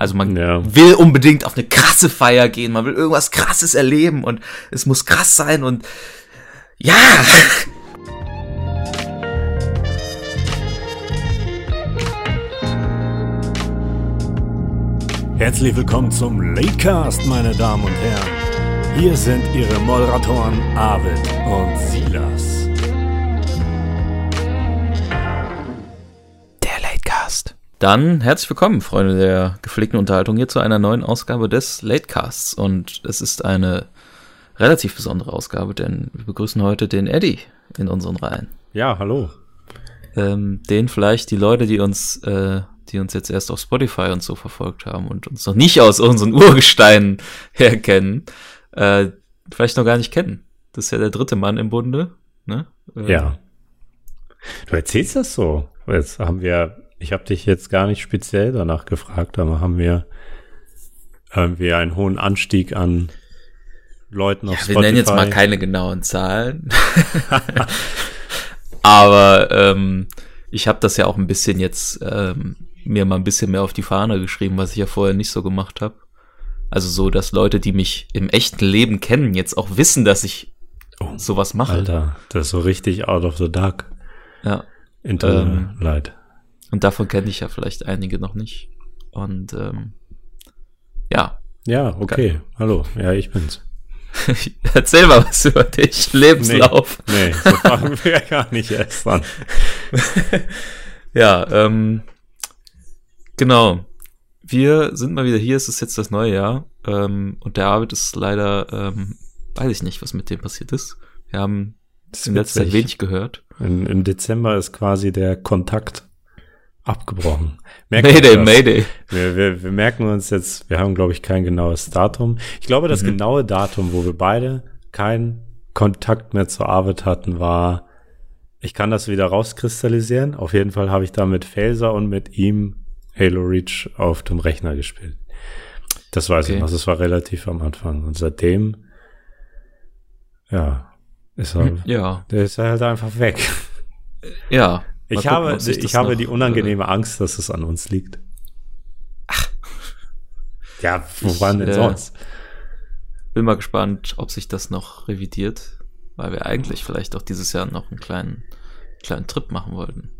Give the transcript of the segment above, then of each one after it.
Also man Ja. will unbedingt auf eine krasse Feier gehen, man will irgendwas krasses erleben und es muss krass sein und ja. Herzlich willkommen zum Latecast, meine Damen und Herren. Hier sind Ihre Moderatoren Arvid und Silas. Dann herzlich willkommen, Freunde der gepflegten Unterhaltung, hier zu einer neuen Ausgabe des Latecasts. Und es ist eine relativ besondere Ausgabe, denn wir begrüßen heute den Eddie in unseren Reihen. Ja, hallo. Ähm, den vielleicht die Leute, die uns, äh, die uns jetzt erst auf Spotify und so verfolgt haben und uns noch nicht aus unseren Urgesteinen herkennen, äh, vielleicht noch gar nicht kennen. Das ist ja der dritte Mann im Bunde. Ne? Äh, Ja. Du erzählst das so. Jetzt haben wir, ich habe dich jetzt gar nicht speziell danach gefragt, aber haben wir irgendwie einen hohen Anstieg an Leuten auf Ja, Spotify. wir nennen jetzt mal keine genauen Zahlen. Aber ähm, ich habe das ja auch ein bisschen jetzt ähm, mir mal ein bisschen mehr auf die Fahne geschrieben, was ich ja vorher nicht so gemacht habe. Also so, dass Leute, die mich im echten Leben kennen, jetzt auch wissen, dass ich Oh, sowas mache. Alter, das ist so richtig out of the dark. Ja. Internet. Und davon kenne ich ja vielleicht einige noch nicht. Und ähm, ja, ja, okay. Hallo. Ja, ich bin's. erzähl mal was über dich, Lebenslauf. Nee, so fangen wir ja gar nicht erst an. Ja, ähm, genau. Wir sind mal wieder hier, es ist jetzt das neue Jahr. Ähm, und der Arbeit ist leider, ähm, weiß ich nicht, was mit dem passiert ist. Wir haben in letzter Zeit wenig gehört. Im, Im Dezember ist quasi der Kontakt abgebrochen. Merken Mayday, wir? Mayday. Wir, wir, wir merken uns jetzt, wir haben, glaube ich, kein genaues Datum. Ich glaube, das Mhm. genaue Datum, wo wir beide keinen Kontakt mehr zur Arbeit hatten, war, ich kann das wieder rauskristallisieren. Auf jeden Fall habe ich da mit Phaser und mit ihm Halo Reach auf dem Rechner gespielt. Das weiß Okay. ich noch, das war relativ am Anfang. Und seitdem, ja, ist er, Ja, der ist halt einfach weg. ja. Ich gucken, habe, ich habe die unangenehme Angst, dass es an uns liegt. Ja, woran Ich, denn äh, sonst? Äh, bin mal gespannt, ob sich das noch revidiert, weil wir eigentlich vielleicht auch dieses Jahr noch einen kleinen, kleinen Trip machen wollten,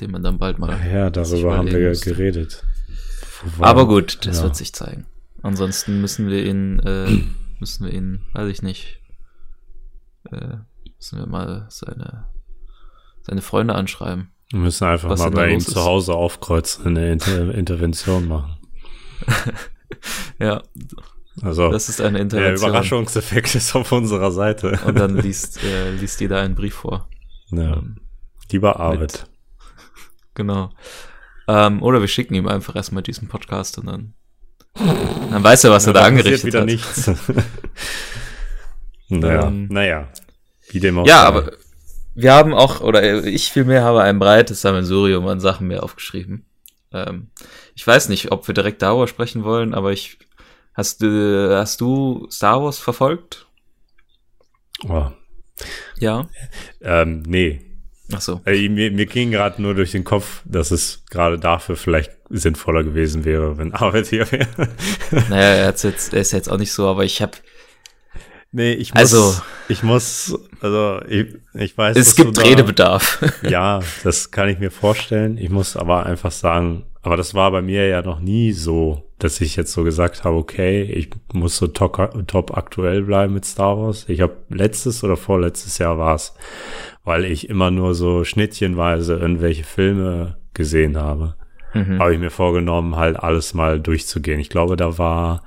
den man dann bald mal. Ach ja, darüber haben wir ja müsste. geredet. Wo war- Aber gut, das ja. wird sich zeigen. Ansonsten müssen wir ihn, äh, müssen wir ihn, weiß ich nicht, äh, müssen wir mal seine, seine Freunde anschreiben. Wir müssen einfach mal bei ihm zu. Hause aufkreuzen, eine Inter Intervention machen. Ja, Also, das ist eine der Intervention. Überraschungseffekt ist auf unserer Seite. Und dann liest, äh, liest jeder einen Brief vor. ja. Ähm, Lieber Arvid. Genau. Ähm, oder wir schicken ihm einfach erstmal diesen Podcast und dann, dann weiß er, was er da angerichtet wieder hat. nichts. naja, Ähm, naja. Wie dem auch Ja, aber wir haben auch, oder ich vielmehr habe ein breites Sammelsurium an Sachen mir aufgeschrieben. Ähm, ich weiß nicht, ob wir direkt darüber sprechen wollen, aber ich, hast du, hast du Star Wars verfolgt? Oh, Ja. ähm, nee, Ach so. Äh, mir, mir ging gerade nur durch den Kopf, dass es gerade dafür vielleicht sinnvoller gewesen wäre, wenn Arbeit hier wäre. Naja, er, jetzt, er ist jetzt auch nicht so, aber ich habe, nee, ich muss, Also- ich muss, also ich, ich weiß, es gibt da- Redebedarf. Ja, das kann ich mir vorstellen. Ich muss aber einfach sagen, aber das war bei mir ja noch nie so, dass ich jetzt so gesagt habe, okay, ich muss so top, top aktuell bleiben mit Star Wars. Ich habe letztes oder vorletztes Jahr war es, weil ich immer nur so schnittchenweise irgendwelche Filme gesehen habe, Mhm. habe ich mir vorgenommen, halt alles mal durchzugehen. Ich glaube, da war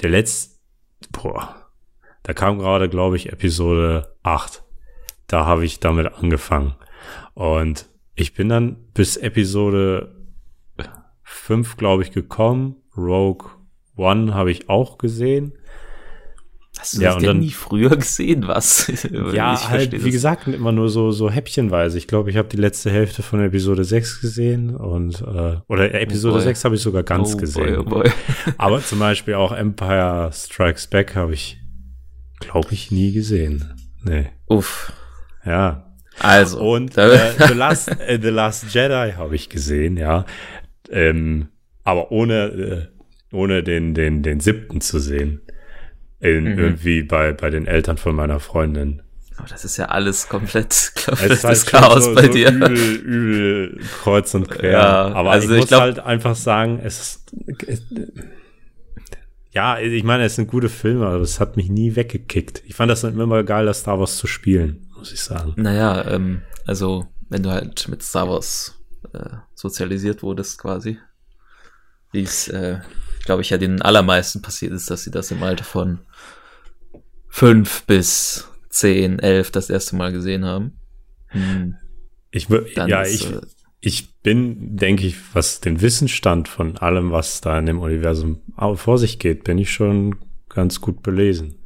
der letzte, boah, da kam gerade, glaube ich, Episode 8. Da habe ich damit angefangen. Und ich bin dann bis Episode 5, glaube ich, gekommen. Rogue One habe ich auch gesehen. Hast du Ja, das denn nie früher gesehen, was? Ja, Ich halt, wie das. gesagt, immer nur so, so häppchenweise. Ich glaube, ich habe die letzte Hälfte von Episode 6 gesehen und, äh, oder Episode boy. 6 habe ich sogar ganz oh gesehen. Boy, oh boy. Aber zum Beispiel auch Empire Strikes Back habe ich, glaube ich, nie gesehen. Nee. Uff. Ja. Also. Und äh, The, Last, äh, The Last Jedi habe ich gesehen, ja. Ähm, aber ohne, äh, ohne den, den, den siebten zu sehen. In, mhm. Irgendwie bei, bei den Eltern von meiner Freundin. Aber das ist ja alles komplett, komplettes halt Chaos so, bei so dir. Übel, übel kreuz und quer. Ja, aber also ich, ich muss glaub, halt einfach sagen, es ist, ja, ich meine, es sind gute Filme, aber es hat mich nie weggekickt. Ich fand das immer geil, das Star Wars zu spielen, muss ich sagen. Naja, ähm, also, wenn du halt mit Star Wars äh, sozialisiert wurdest, quasi, wie es, äh, glaube ich, ja den allermeisten passiert ist, dass sie das im Alter von fünf bis 10, 11 das erste Mal gesehen haben. Hm. Ich ja, ist, ich, äh, ich bin, denke ich, was den Wissensstand von allem, was da in dem Universum vor sich geht, bin ich schon ganz gut belesen.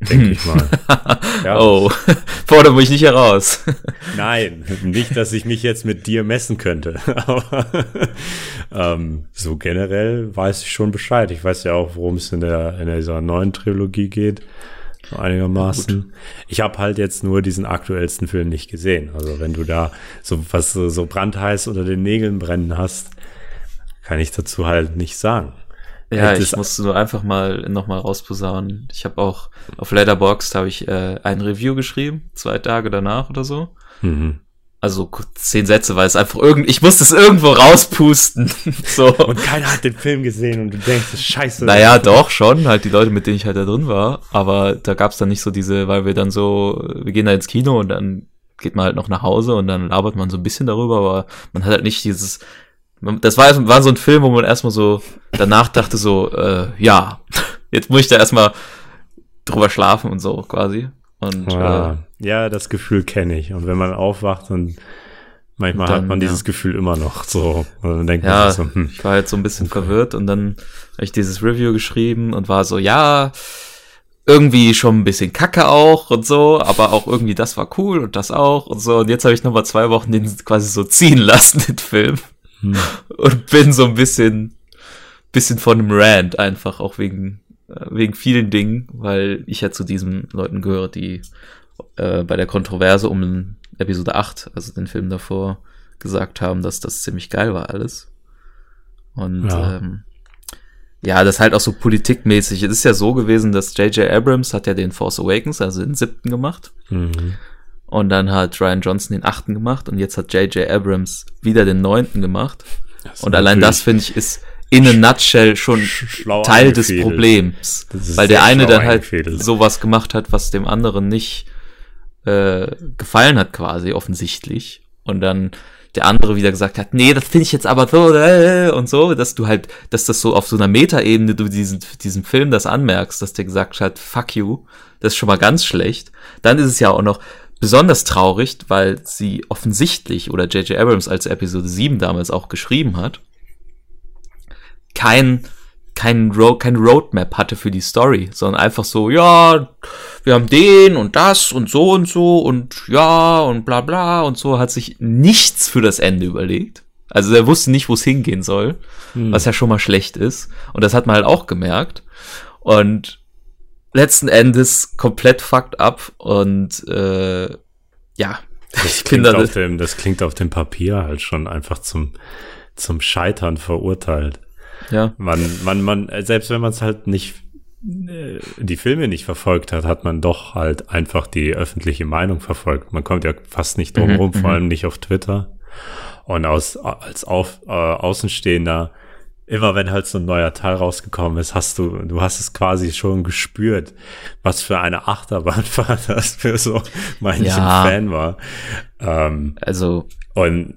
Denke ich mal. Ja. Oh, fordere mich nicht heraus. Nein, nicht, dass ich mich jetzt mit dir messen könnte. Aber ähm, so generell weiß ich schon Bescheid. Ich weiß ja auch, worum es in, der, in dieser neuen Trilogie geht einigermaßen. Gut. Ich habe halt jetzt nur diesen aktuellsten Film nicht gesehen. Also wenn du da so was so brandheiß unter den Nägeln brennen hast, kann ich dazu halt nicht sagen. Ja, ich musste nur einfach mal nochmal rausposaunen. Ich habe auch auf Letterboxd habe ich äh, ein Review geschrieben, zwei Tage danach oder so. Mhm also zehn Sätze, weil es einfach irgend, ich musste es irgendwo rauspusten. so. Und keiner hat den Film gesehen und du denkst, das ist scheiße. Naja, doch, schon, halt die Leute, mit denen ich halt da drin war. Aber da gab's dann nicht so diese, weil wir dann so, wir gehen da ins Kino und dann geht man halt noch nach Hause und dann labert man so ein bisschen darüber, aber man hat halt nicht dieses, das war, war so ein Film, wo man erstmal so danach dachte so, äh, ja, jetzt muss ich da erstmal drüber schlafen und so quasi. Und ja, äh, ja das Gefühl kenne ich. Und wenn man aufwacht, dann manchmal dann, hat man dieses ja. Gefühl immer noch so. Und dann denkt ja, man so, hm. ich war halt so ein bisschen verwirrt und dann habe ich dieses Review geschrieben und war so, ja, irgendwie schon ein bisschen kacke auch und so, aber auch irgendwie das war cool und das auch und so. Und jetzt habe ich nochmal zwei Wochen den quasi so ziehen lassen, den Film. Hm. Und bin so ein bisschen, bisschen von einem Rant einfach, auch wegen äh, wegen vielen Dingen, weil ich ja zu diesen Leuten gehöre, die äh, bei der Kontroverse um Episode 8, also den Film davor, gesagt haben, dass das ziemlich geil war alles. Und ja. ähm, ja, das halt auch so politikmäßig. Es ist ja so gewesen, dass J.J. Abrams hat ja den Force Awakens, also den siebten gemacht. Mhm. Und dann hat Ryan Johnson den achten gemacht und jetzt hat J.J. Abrams wieder den neunten gemacht. Und allein das, finde ich, ist in a nutshell schon Teil des Problems. Weil der eine dann halt sowas gemacht hat, was dem anderen nicht äh, gefallen hat quasi, offensichtlich. Und dann der andere wieder gesagt hat, nee, das finde ich jetzt aber so äh, und so, dass du halt, dass das so auf so einer Metaebene du diesen, diesen Film das anmerkst, dass der gesagt hat, fuck you, das ist schon mal ganz schlecht. Dann ist es ja auch noch besonders traurig, weil sie offensichtlich oder J.J. Abrams als Episode 7 damals auch geschrieben hat, kein kein, Road, kein Roadmap hatte für die Story, sondern einfach so, ja, wir haben den und das und so und so und ja und bla bla und so, hat sich nichts für das Ende überlegt. Also er wusste nicht, wo es hingehen soll, hm. was ja schon mal schlecht ist. Und das hat man halt auch gemerkt. Und letzten Endes komplett fucked up und äh, ja. Das klingt, auf dem, das klingt auf dem Papier halt schon einfach zum, zum Scheitern verurteilt. Ja. Man, man, man, selbst wenn man es halt nicht äh, die Filme nicht verfolgt hat, hat man doch halt einfach die öffentliche Meinung verfolgt. Man kommt ja fast nicht drum mhm, rum, vor mhm. allem nicht auf Twitter. Und aus, als auf, äh, Außenstehender, immer wenn halt so ein neuer Teil rausgekommen ist, hast du, du hast es quasi schon gespürt, was für eine Achterbahnfahrt das für so manchen ja. Fan war. Ähm, also. Und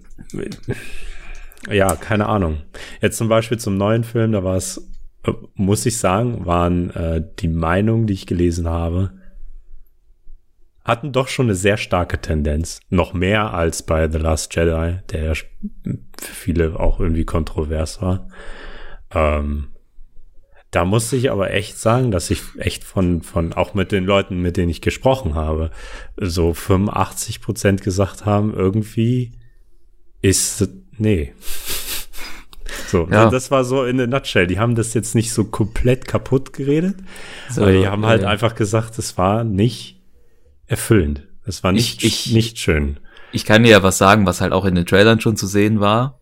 ja, keine Ahnung. Jetzt zum Beispiel zum neuen Film, da war es, äh, muss ich sagen, waren äh, die Meinungen, die ich gelesen habe, hatten doch schon eine sehr starke Tendenz. Noch mehr als bei The Last Jedi, der ja für viele auch irgendwie kontrovers war. Ähm, da musste ich aber echt sagen, dass ich echt von, von, auch mit den Leuten, mit denen ich gesprochen habe, so 85 Prozent gesagt haben, irgendwie ist nee. So, ja. das war so in der Nutshell. Die haben das jetzt nicht so komplett kaputt geredet, so, aber die haben halt ja. einfach gesagt, es war nicht erfüllend. Es war nicht, ich, ich, nicht schön. Ich kann dir ja was sagen, was halt auch in den Trailern schon zu sehen war.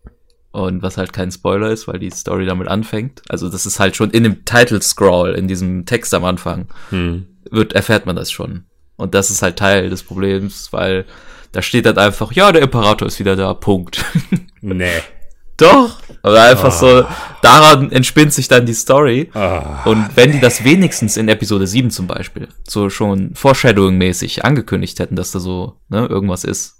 Und was halt kein Spoiler ist, weil die Story damit anfängt. Also das ist halt schon in dem Title Scroll, in diesem Text am Anfang, Hm. wird, erfährt man das schon. Und das ist halt Teil des Problems, weil da steht dann einfach, ja, der Imperator ist wieder da, Punkt. Nee. Doch. Aber einfach Ah. so, daran entspinnt sich dann die Story. Ah, Und wenn die das wenigstens in Episode 7 zum Beispiel so schon Foreshadowing-mäßig angekündigt hätten, dass da so ne, irgendwas ist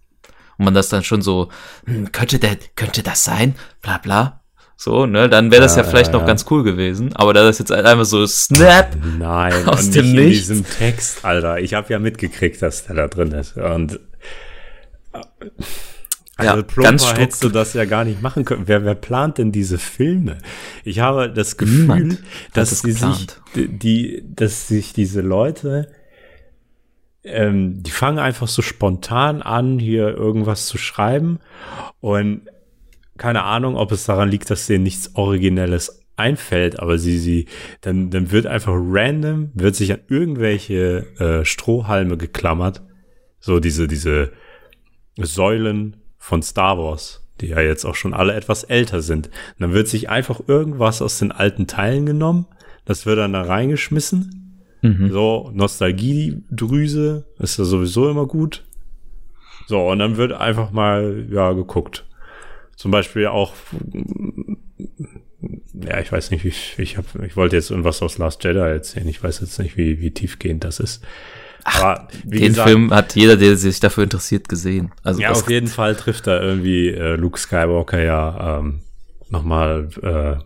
und man das dann schon so, hm, könnte der, könnte das sein? Bla bla. So, ne, dann wäre das ja, Ja, vielleicht ja, noch ja. ganz cool gewesen. Aber da das jetzt einfach so Snap, Nein, Aus und dem nicht in Nichts. diesem Text, Alter. Ich habe ja mitgekriegt, dass der da drin ist. Und Ja, also plumper ganz hättest du das ja gar nicht machen können. Wer, wer plant denn diese Filme? Ich habe das Gefühl, Niemand dass das die sich, die, dass sich diese Leute, ähm, die fangen einfach so spontan an, hier irgendwas zu schreiben und keine Ahnung, ob es daran liegt, dass denen nichts Originelles einfällt, aber sie, sie, dann, dann wird einfach random, wird sich an irgendwelche äh, Strohhalme geklammert. So diese, diese Säulen von Star Wars, die ja jetzt auch schon alle etwas älter sind. Und dann wird sich einfach irgendwas aus den alten Teilen genommen, das wird dann da reingeschmissen. Mhm. So, Nostalgiedrüse ist ja sowieso immer gut. So, und dann wird einfach mal, ja, geguckt. Zum Beispiel auch, ja, ich weiß nicht, wie, ich hab, ich wollte jetzt irgendwas aus Last Jedi erzählen. Ich weiß jetzt nicht, wie, wie tiefgehend das ist. Aber wie den gesagt, Film hat jeder, der sich dafür interessiert, gesehen. Also ja, das, auf jeden Fall trifft da irgendwie äh, Luke Skywalker ja ähm, nochmal äh,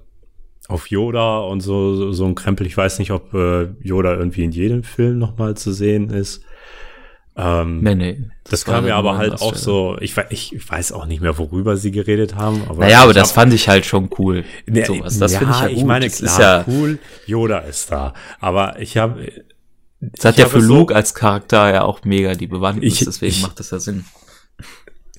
auf Yoda und so, so, so ein Krempel. Ich weiß nicht, ob äh, Yoda irgendwie in jedem Film nochmal zu sehen ist. Ähm, nee, nee, das, war kam mir dann aber halt auch so, ich, ich, weiß auch nicht mehr, worüber sie geredet haben. Aber Naja, aber das hab- fand ich halt schon cool. Ne, sowas. Das finde ich ja gut. Ich meine, das klar, ist ja, cool, Yoda ist da. Aber ich habe das hat ja für es so- Luke als Charakter ja auch mega die Bewandtnis, Ich- deswegen ich- macht das ja Sinn.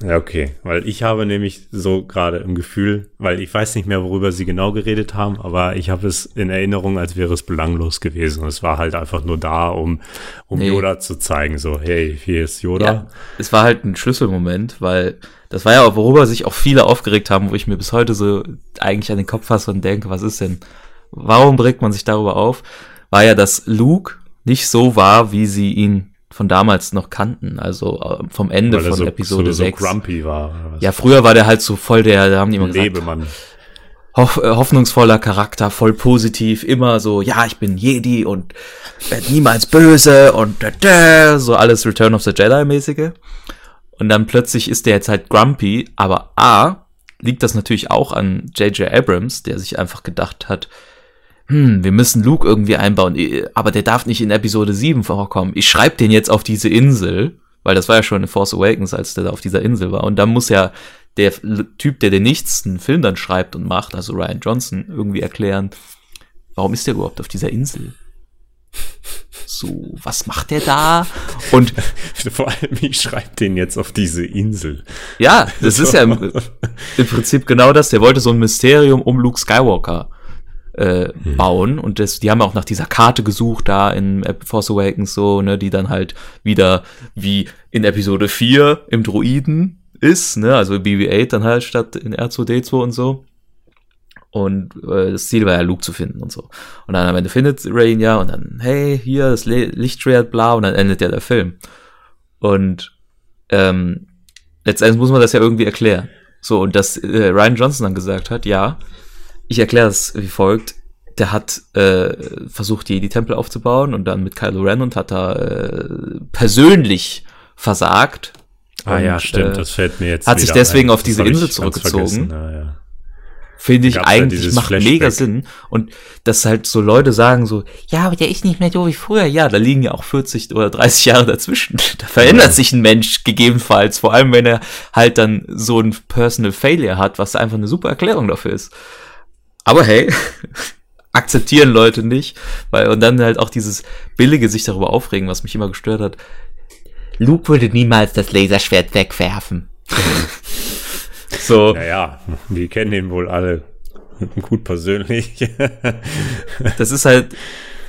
Ja, okay, weil ich habe nämlich so gerade im Gefühl, weil ich weiß nicht mehr, worüber sie genau geredet haben, aber ich habe es in Erinnerung, als wäre es belanglos gewesen. Es war halt einfach nur da, um, um Nee. Yoda zu zeigen, so, hey, hier ist Yoda. Ja, es war halt ein Schlüsselmoment, weil das war ja auch, worüber sich auch viele aufgeregt haben, wo ich mir bis heute so eigentlich an den Kopf fasse und denke, was ist denn, warum regt man sich darüber auf? War ja, dass Luke nicht so war, wie sie ihn von damals noch kannten, also äh, vom Ende von so, Episode so, so 6. grumpy war. Ja, früher war der halt so voll der, da haben die immer gesagt, Lebemann. hoff, äh, hoffnungsvoller Charakter, voll positiv, immer so, ja, ich bin Jedi und werde niemals böse und da, da, so alles Return of the Jedi mäßige. Und dann plötzlich ist der jetzt halt grumpy, aber A, liegt das natürlich auch an J.J. Abrams, der sich einfach gedacht hat, hm, wir müssen Luke irgendwie einbauen, aber der darf nicht in Episode 7 vorkommen. Ich schreibe den jetzt auf diese Insel, weil das war ja schon in Force Awakens, als der da auf dieser Insel war. Und dann muss ja der Typ, der den nächsten Film dann schreibt und macht, also Ryan Johnson, irgendwie erklären, warum ist der überhaupt auf dieser Insel? So, was macht der da? Und Vor allem, ich schreibe den jetzt auf diese Insel. ja, das ist ja im, im Prinzip genau das. Der wollte so ein Mysterium um Luke Skywalker äh, bauen und das, die haben auch nach dieser Karte gesucht da in Force Awakens so, ne, die dann halt wieder wie in Episode 4 im Droiden ist, ne, also BB-8 dann halt statt in R2D2 und so. Und äh, das Ziel war ja, Luke zu finden und so. Und dann am Ende findet Ray ihn ja und dann, hey, hier, das Le Lichtschwert, bla, und dann endet ja der Film. Und ähm, letztendlich muss man das ja irgendwie erklären. So, und dass äh, Ryan Johnson dann gesagt hat, ja, ich erkläre es wie folgt. Der hat äh, versucht, die, die Tempel aufzubauen und dann mit Kylo Ren und hat da äh, persönlich versagt. Ah ja, Und, stimmt, äh, das fällt mir jetzt hat sich deswegen ein. auf diese Insel zurückgezogen. Ja, ja. Finde ich Gab's ja eigentlich, dieses macht Flashback. mega Sinn. Und dass halt so Leute sagen so, ja, aber der ist nicht mehr so wie früher. Ja, da liegen ja auch 40 oder 30 Jahre dazwischen. Da verändert Ja. sich ein Mensch gegebenenfalls. Vor allem, wenn er halt dann so ein Personal Failure hat, was einfach eine super Erklärung dafür ist. Aber hey, akzeptieren Leute nicht. Weil, und dann halt auch dieses billige sich darüber aufregen, was mich immer gestört hat. Luke würde niemals das Laserschwert wegwerfen. so. Naja, die kennen den wohl alle gut persönlich. Das ist halt,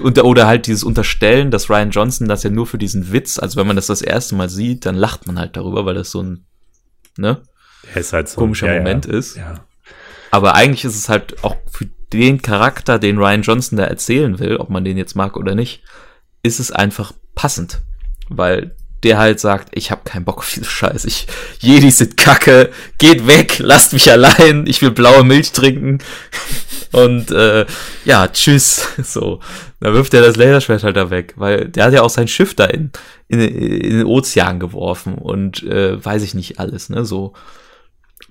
unter, oder halt dieses Unterstellen, dass Ryan Johnson das ja nur für diesen Witz, also wenn man das das erste Mal sieht, dann lacht man halt darüber, weil das so ein, ne, Er ist halt so komischer ja, Moment ja. ist. Ja. Aber eigentlich ist es halt auch für den Charakter, den Ryan Johnson da erzählen will, ob man den jetzt mag oder nicht, ist es einfach passend. Weil der halt sagt, ich habe keinen Bock auf diese Scheiße. Ich, Jedi sind kacke, geht weg, lasst mich allein, ich will blaue Milch trinken. Und äh, ja, tschüss. So. Da wirft er das Laserschwert halt da weg, weil der hat ja auch sein Schiff da in, in, in den Ozean geworfen und äh, weiß ich nicht alles, ne? So.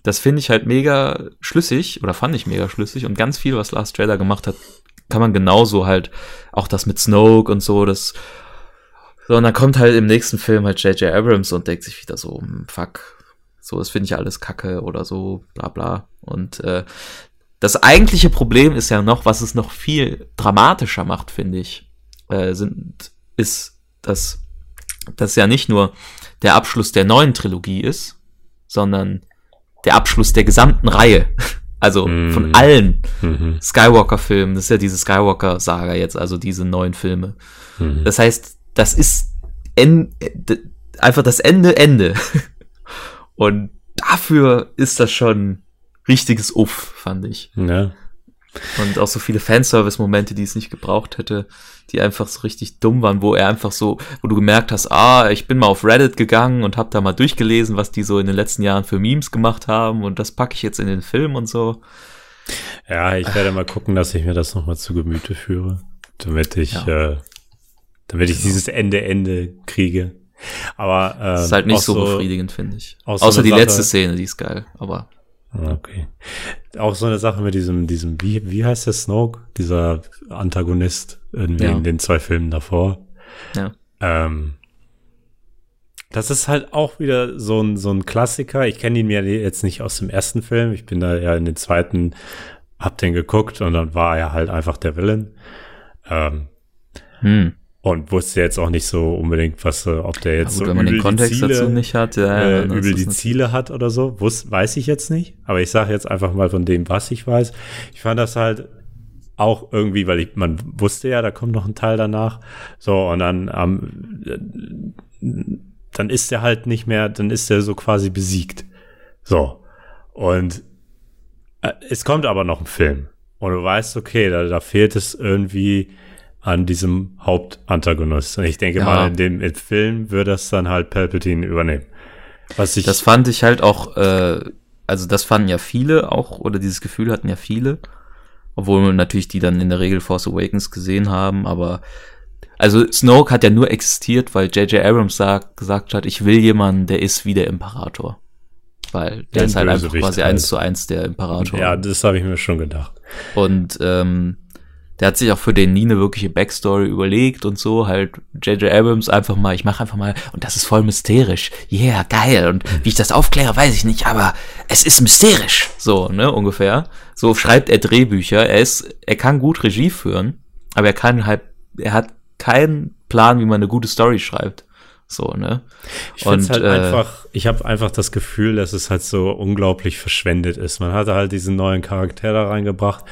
Das finde ich halt mega schlüssig, oder fand ich mega schlüssig und ganz viel, was Last Trailer gemacht hat, kann man genauso halt, auch das mit Snoke und so, das so, und dann kommt halt im nächsten Film halt J.J. Abrams und denkt sich wieder so, hm, fuck, so, das finde ich alles kacke oder so, bla bla. Und äh, das eigentliche Problem ist ja noch, was es noch viel dramatischer macht, finde ich, äh, sind, ist, dass das ja nicht nur der Abschluss der neuen Trilogie ist, sondern der Abschluss der gesamten Reihe. Also mm. von allen mm Skywalker-Filmen. Das ist ja diese Skywalker-Saga jetzt, also diese neuen Filme. Mm. Das heißt, das ist en einfach das Ende, Ende. Und dafür ist das schon richtiges Uff, fand ich. Ja. Und auch so viele Fanservice-Momente, die es nicht gebraucht hätte, die einfach so richtig dumm waren, wo er einfach so, wo du gemerkt hast, ah, ich bin mal auf Reddit gegangen und hab da mal durchgelesen, was die so in den letzten Jahren für Memes gemacht haben und das packe ich jetzt in den Film und so. Ja, ich werde mal gucken, dass ich mir das nochmal zu Gemüte führe, damit ich ja. äh, damit ich genau. dieses Ende-Ende kriege. Aber ähm, das ist halt nicht so, so befriedigend, finde ich. Außer die Sache, letzte Szene, die ist geil, aber. Okay. Auch so eine Sache mit diesem, diesem, wie, wie heißt der Snoke? Dieser Antagonist irgendwie ja. in den zwei Filmen davor. Ja. Ähm, das ist halt auch wieder so ein, so ein Klassiker. Ich kenne ihn mir jetzt nicht aus dem ersten Film. Ich bin da ja in den zweiten, hab den geguckt und dann war er halt einfach der Villain. Ähm, hm und wusste jetzt auch nicht so unbedingt, was, äh, ob der jetzt ja, gut, so wenn man den Kontext Ziele, dazu nicht hat, ja, äh, übel die Ziele hat oder so, Wus, weiß ich jetzt nicht. Aber ich sage jetzt einfach mal von dem, was ich weiß. Ich fand das halt auch irgendwie, weil ich, man wusste ja, da kommt noch ein Teil danach. So, und dann, ähm, dann ist er halt nicht mehr, dann ist er so quasi besiegt. So. Und äh, es kommt aber noch ein Film. Und du weißt, okay, da, da fehlt es irgendwie an diesem Hauptantagonist. Und ich denke ja. mal, in dem Film würde das dann halt Palpatine übernehmen. Was ich das fand ich halt auch, äh, also das fanden ja viele auch, oder dieses Gefühl hatten ja viele, obwohl natürlich die dann in der Regel Force Awakens gesehen haben, aber also Snoke hat ja nur existiert, weil J.J. Abrams sagt, gesagt hat, ich will jemanden, der ist wie der Imperator. Weil der, der ist halt einfach quasi eins zu eins der Imperator. Ja, das habe ich mir schon gedacht. Und ähm, der hat sich auch für den nie eine wirkliche Backstory überlegt und so, halt J.J. Abrams einfach mal, ich mache einfach mal, und das ist voll mysterisch. Yeah, geil. Und wie ich das aufkläre, weiß ich nicht, aber es ist mysterisch. So, ne, ungefähr. So schreibt er Drehbücher. Er ist, er kann gut Regie führen, aber er kann halt, er hat keinen Plan, wie man eine gute Story schreibt. So, ne? Ich und halt äh, einfach, ich habe einfach das Gefühl, dass es halt so unglaublich verschwendet ist. Man hatte halt diesen neuen Charakter da reingebracht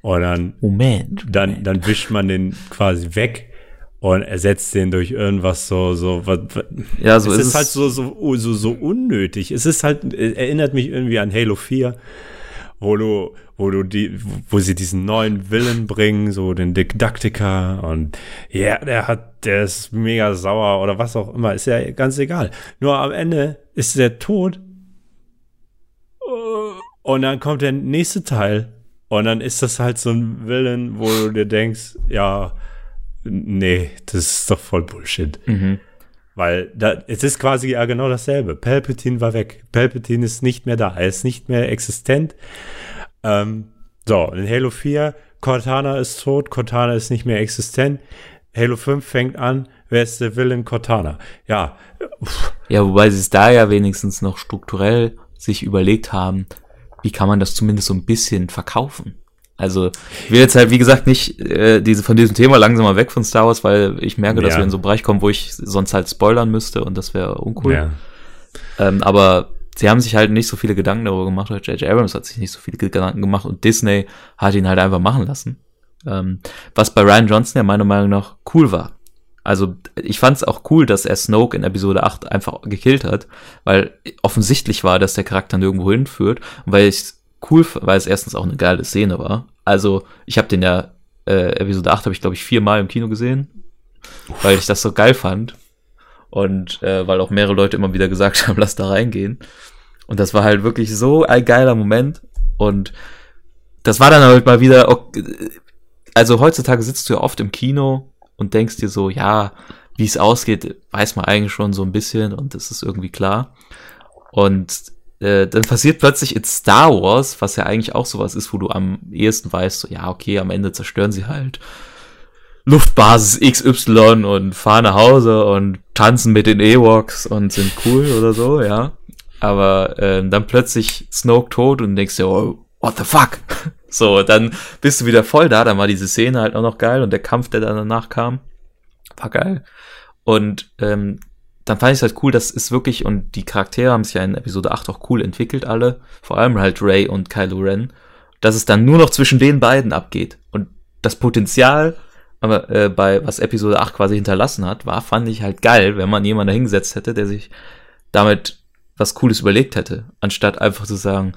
und dann, Moment, dann, Moment. dann wischt man den quasi weg und ersetzt den durch irgendwas so, so, was, ja, so es ist, ist halt so, so, so, so unnötig. Es ist halt, erinnert mich irgendwie an Halo 4 wo du, wo du die, wo sie diesen neuen Willen bringen, so den Didaktiker und ja, der hat, der ist mega sauer oder was auch immer, ist ja ganz egal. Nur am Ende ist der tot und dann kommt der nächste Teil und dann ist das halt so ein Willen, wo du dir denkst, ja, nee, das ist doch voll Bullshit. Mhm. Weil da, es ist quasi ja genau dasselbe. Palpatine war weg. Palpatine ist nicht mehr da. Er ist nicht mehr existent. Ähm, so, in Halo 4, Cortana ist tot, Cortana ist nicht mehr existent. Halo 5 fängt an, wer ist der Villain? Cortana. Ja. Ja, wobei sie es da ja wenigstens noch strukturell sich überlegt haben, wie kann man das zumindest so ein bisschen verkaufen. Also ich will jetzt halt, wie gesagt, nicht äh, diese, von diesem Thema langsam mal weg von Star Wars, weil ich merke, ja. dass wir in so einen Bereich kommen, wo ich sonst halt spoilern müsste und das wäre uncool. Ja. Ähm, aber sie haben sich halt nicht so viele Gedanken darüber gemacht, oder J.J. Abrams hat sich nicht so viele Gedanken gemacht und Disney hat ihn halt einfach machen lassen. Ähm, was bei Ryan Johnson ja meiner Meinung nach cool war. Also ich fand es auch cool, dass er Snoke in Episode 8 einfach gekillt hat, weil offensichtlich war, dass der Charakter nirgendwo hinführt und weil ich cool, weil es erstens auch eine geile Szene war. Also, ich habe den ja, äh, Episode 8 habe ich, glaube ich, viermal im Kino gesehen, Uff. weil ich das so geil fand. Und äh, weil auch mehrere Leute immer wieder gesagt haben, lass da reingehen. Und das war halt wirklich so ein geiler Moment. Und das war dann halt mal wieder, also heutzutage sitzt du ja oft im Kino und denkst dir so, ja, wie es ausgeht, weiß man eigentlich schon so ein bisschen und das ist irgendwie klar. Und äh, dann passiert plötzlich in Star Wars, was ja eigentlich auch sowas ist, wo du am ehesten weißt, so, ja, okay, am Ende zerstören sie halt Luftbasis XY und fahren nach Hause und tanzen mit den Ewoks und sind cool oder so, ja. Aber äh, dann plötzlich Snoke tot und denkst dir, oh, what the fuck? So, dann bist du wieder voll da, dann war diese Szene halt auch noch geil und der Kampf, der dann danach kam, war geil. Und ähm, dann fand ich es halt cool, dass es wirklich, und die Charaktere haben sich ja in Episode 8 auch cool entwickelt, alle, vor allem halt Ray und Kylo Ren, dass es dann nur noch zwischen den beiden abgeht. Und das Potenzial, äh, bei was Episode 8 quasi hinterlassen hat, war, fand ich halt geil, wenn man jemanden dahingesetzt hätte, der sich damit was Cooles überlegt hätte, anstatt einfach zu sagen,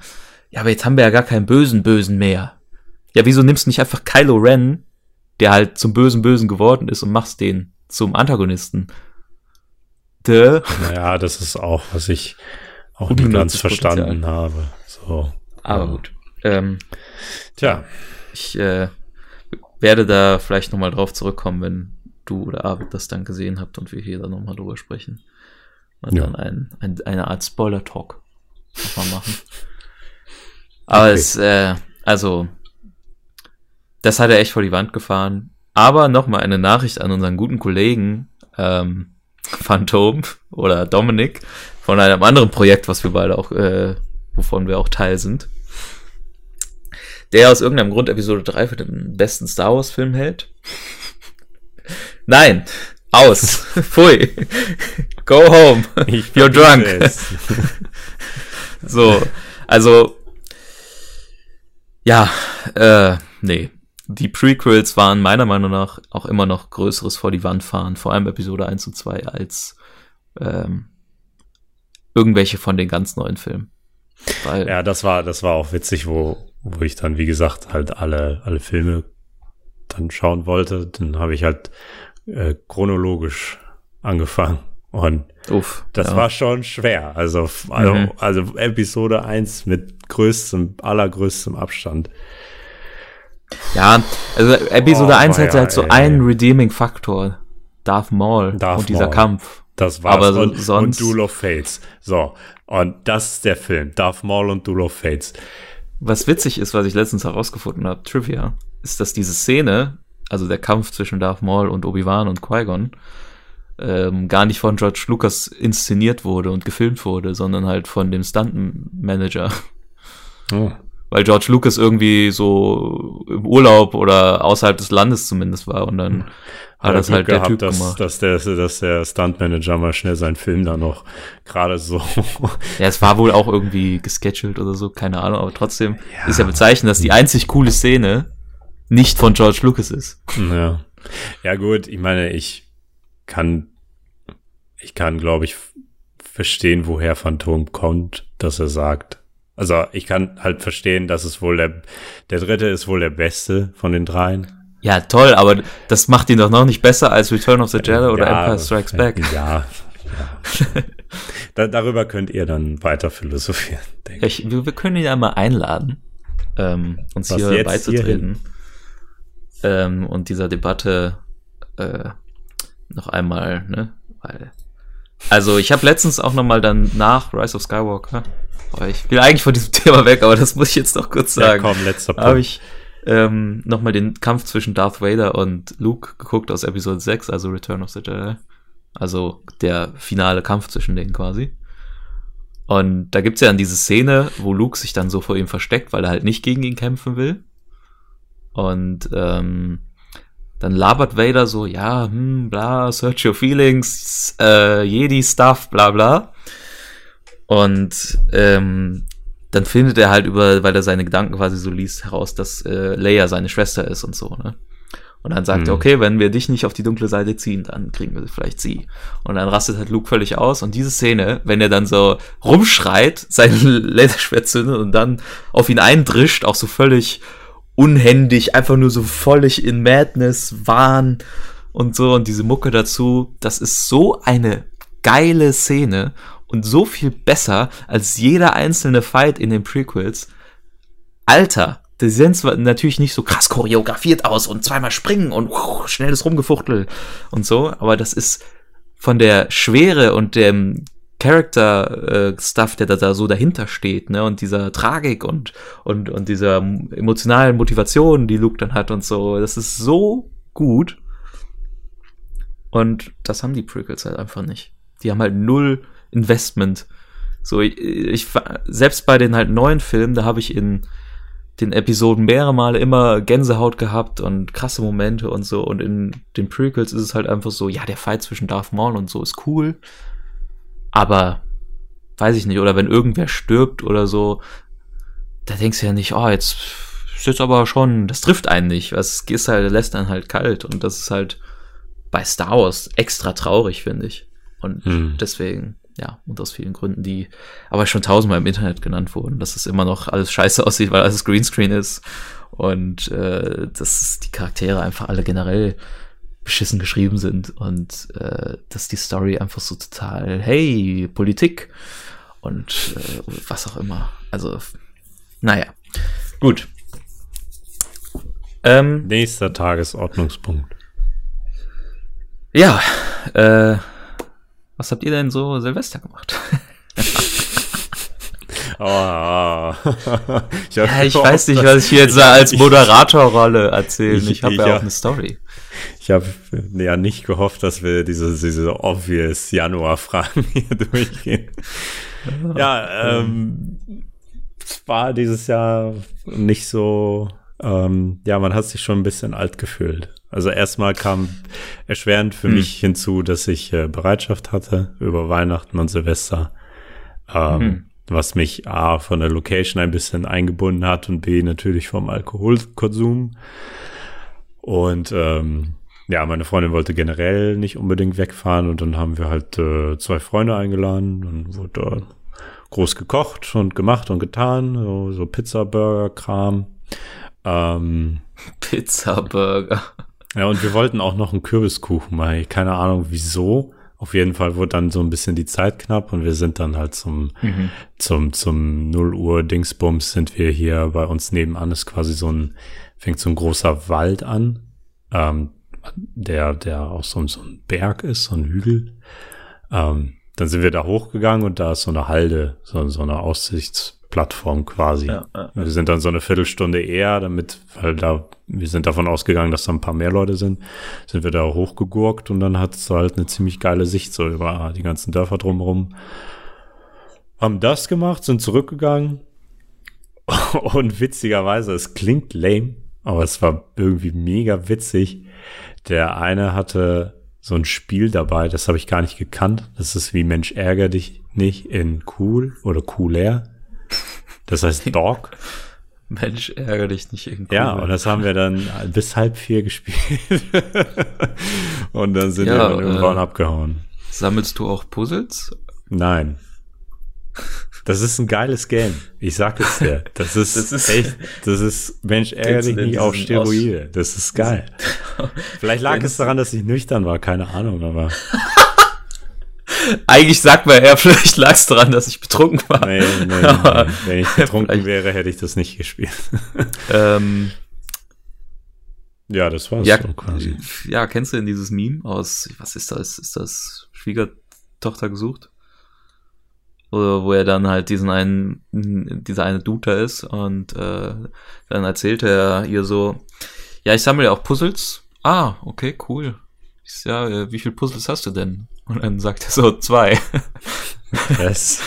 ja, aber jetzt haben wir ja gar keinen bösen Bösen mehr. Ja, wieso nimmst du nicht einfach Kylo Ren, der halt zum bösen Bösen geworden ist und machst den zum Antagonisten? Dö. Naja, das ist auch, was ich auch nicht ganz verstanden Potenzial. habe. So. Aber ja. gut. Ähm, Tja. Ich äh, werde da vielleicht nochmal drauf zurückkommen, wenn du oder Arvid das dann gesehen habt und wir hier dann nochmal drüber sprechen. Und ja. dann ein, ein, eine Art Spoiler-Talk nochmal machen. Aber okay. es, äh, also, das hat er echt vor die Wand gefahren. Aber nochmal eine Nachricht an unseren guten Kollegen, ähm, Phantom oder Dominik von einem anderen Projekt, was wir beide auch, äh, wovon wir auch Teil sind. Der aus irgendeinem Grund Episode 3 für den besten Star Wars Film hält. Nein, aus. Pfui. Go home. You're drunk. so, also ja, äh, nee. Die Prequels waren meiner Meinung nach auch immer noch größeres vor die Wand fahren, vor allem Episode 1 und 2, als ähm, irgendwelche von den ganz neuen Filmen. Weil, ja, das war, das war auch witzig, wo, wo ich dann, wie gesagt, halt alle, alle Filme dann schauen wollte. Dann habe ich halt äh, chronologisch angefangen. Und Uff, das ja. war schon schwer. Also, also, mhm. also Episode 1 mit größtem, allergrößtem Abstand. Ja, also Episode oh, 1 hatte ja, halt so ey. einen redeeming Faktor. Darth Maul Darth und dieser Maul. Kampf. Das war's. Aber und, sonst und Duel of Fates. So, und das ist der Film. Darth Maul und Duel of Fates. Was witzig ist, was ich letztens herausgefunden habe, Trivia, ist, dass diese Szene, also der Kampf zwischen Darth Maul und Obi-Wan und Qui-Gon, ähm, gar nicht von George Lucas inszeniert wurde und gefilmt wurde, sondern halt von dem Stunt-Manager. Oh. Weil George Lucas irgendwie so im Urlaub oder außerhalb des Landes zumindest war und dann hat, das halt der Typ dass, gemacht. Dass der, dass der Stuntmanager mal schnell seinen Film da noch gerade so. Ja, es war wohl auch irgendwie gescheduled oder so, keine Ahnung, aber trotzdem ja. ist ja bezeichnend, dass die einzig coole Szene nicht von George Lucas ist. Ja. Ja, gut, ich meine, ich kann, ich kann, glaube ich, verstehen, woher Phantom kommt, dass er sagt. Also ich kann halt verstehen, dass es wohl der, der dritte ist wohl der beste von den dreien. Ja, toll, aber das macht ihn doch noch nicht besser als Return of the Jedi oder ja, Empire Strikes Back. Ja, ja. da, darüber könnt ihr dann weiter philosophieren. Denke ich. Wir, wir können ihn ja mal einladen, ähm, uns Was hier beizutreten ähm, und dieser Debatte äh, noch einmal, ne? Weil, also ich habe letztens auch noch mal dann nach Rise of Skywalker, boah, ich will eigentlich von diesem Thema weg, aber das muss ich jetzt noch kurz sagen. Ja, komm, letzter Punkt. Habe ich ähm, noch mal den Kampf zwischen Darth Vader und Luke geguckt aus Episode 6, also Return of the Jedi. Also der finale Kampf zwischen denen quasi. Und da gibt's ja dann diese Szene, wo Luke sich dann so vor ihm versteckt, weil er halt nicht gegen ihn kämpfen will. Und ähm, dann labert Vader so, ja, hm, bla, search your feelings, äh, Jedi-Stuff, bla bla. Und ähm, dann findet er halt über, weil er seine Gedanken quasi so liest, heraus, dass äh, Leia seine Schwester ist und so, ne? Und dann sagt Mhm. er, okay, wenn wir dich nicht auf die dunkle Seite ziehen, dann kriegen wir vielleicht sie. Und dann rastet halt Luke völlig aus. Und diese Szene, wenn er dann so rumschreit, sein Laserschwert zündet und dann auf ihn eindrischt, auch so völlig unhändig, einfach nur so völlig in Madness, Wahn und so und diese Mucke dazu, das ist so eine geile Szene und so viel besser als jeder einzelne Fight in den Prequels. Alter, die sehen zwar natürlich nicht so krass choreografiert aus und zweimal springen und uh, schnelles Rumgefuchtel und so, aber das ist von der Schwere und dem Character-Stuff, der da, da so dahinter steht, ne, und dieser Tragik und, und, und dieser emotionalen Motivation, die Luke dann hat und so, das ist so gut. Und das haben die Prequels halt einfach nicht. Die haben halt null Investment. So, ich, ich selbst bei den halt neuen Filmen, da habe ich in den Episoden mehrere Male immer Gänsehaut gehabt und krasse Momente und so. Und in den Prequels ist es halt einfach so, ja, der Fight zwischen Darth Maul und so ist cool. Aber weiß ich nicht, oder wenn irgendwer stirbt oder so, da denkst du ja nicht, oh, jetzt ist jetzt aber schon, das trifft einen nicht. Es ist halt, lässt einen halt kalt. Und das ist halt bei Star Wars extra traurig, finde ich. Und Hm. deswegen, ja, und aus vielen Gründen, die aber schon tausendmal im Internet genannt wurden, dass es immer noch alles scheiße aussieht, weil alles Greenscreen ist. Und äh, dass die Charaktere einfach alle generell beschissen geschrieben sind und äh, dass die Story einfach so total, hey, Politik und äh, was auch immer. Also, naja, gut. Ähm, Nächster Tagesordnungspunkt. ja, äh, was habt ihr denn so Silvester gemacht? Oh, ich, Ja, ich weiß nicht, was ich hier jetzt als Moderatorrolle erzählen. Ich, Ich- habe ja. auch eine Story. Ich habe ja nicht gehofft, dass wir diese, diese obvious Januar-Fragen hier durchgehen. Ja, ähm, es war dieses Jahr nicht so, ähm, ja, man hat sich schon ein bisschen alt gefühlt. Also erstmal kam erschwerend für Hm. mich hinzu, dass ich äh, Bereitschaft hatte über Weihnachten und Silvester. Ähm, Hm. Was mich A von der Location ein bisschen eingebunden hat und B natürlich vom Alkoholkonsum. Und ähm, ja, meine Freundin wollte generell nicht unbedingt wegfahren und dann haben wir halt äh, zwei Freunde eingeladen. Dann wurde da groß gekocht und gemacht und getan, so, so Pizza, Burger, Kram. Ähm, Pizza Burger. Ja, und wir wollten auch noch einen Kürbiskuchen machen. Keine Ahnung wieso. Auf jeden Fall wurde dann so ein bisschen die Zeit knapp und wir sind dann halt zum, Mhm. zum, zum 0 Uhr Dingsbums sind wir hier bei uns nebenan ist quasi so ein, fängt so ein großer Wald an, ähm, der, der auch so, ein- so ein Berg ist, so ein Hügel. Ähm, dann sind wir da hochgegangen und da ist so eine Halde, so, so eine Aussichtsplattform quasi. Ja, ja. Wir sind dann so eine Viertelstunde eher, damit, weil da, wir sind davon ausgegangen, dass da ein paar mehr Leute sind, sind wir da hochgegurkt und dann hat es halt eine ziemlich geile Sicht so über die ganzen Dörfer drumherum. Haben das gemacht, sind zurückgegangen und witzigerweise, es klingt lame, aber es war irgendwie mega witzig. Der eine hatte so ein Spiel dabei, das habe ich gar nicht gekannt. Das ist wie Mensch ärger dich nicht in cool oder cooler. Das heißt Dog. Mensch, ärgere dich nicht irgendwie. Ja, und das haben wir dann bis halb vier gespielt. und dann sind Ja, wir dann irgendwann äh, abgehauen. Sammelst du auch Puzzles? Nein. Das ist ein geiles Game. Ich sag es dir. Das ist, Das ist- echt, das ist, Mensch, ärgere dich nicht auf Steroide. Das ist geil. Vielleicht lag es daran, dass ich nüchtern war, keine Ahnung, aber Eigentlich sagt man eher, vielleicht lag es daran, dass ich betrunken war. nee, nee, nee. Wenn ich betrunken wäre, hätte ich das nicht gespielt. Ähm, ja, das war's ja, so quasi. ja, kennst du denn dieses Meme aus, was ist das? Ist das Schwiegertochter gesucht? Oder wo er dann halt diesen einen, dieser eine Dude da ist und äh, dann erzählt er ihr so, ja, ich sammle ja auch Puzzles. Ah, okay, cool. Ich ja, äh, wie viele Puzzles hast du denn? Und dann sagt er so, zwei. Das,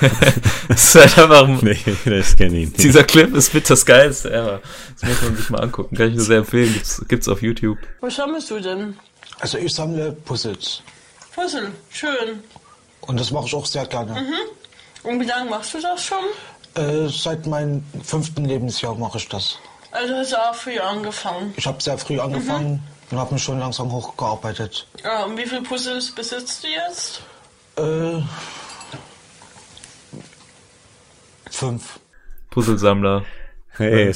das ist halt einfach, nee, das kenne ich nicht. dieser Clip ist mit das Geilste ever. Das muss man sich mal angucken. Kann ich nur sehr empfehlen. Gibt's, gibt's auf YouTube. Was sammelst du denn? Also ich sammle Puzzles. Puzzle, schön. Und das mache ich auch sehr gerne. Und wie lange machst du das schon? Äh, seit meinem fünften Lebensjahr mache ich das. Also hast du auch früh angefangen. Ich habe sehr früh angefangen und habe mich schon langsam hochgearbeitet. Ja, und wie viele Puzzles besitzt du jetzt? Äh, fünf. Puzzlesammler. Hey,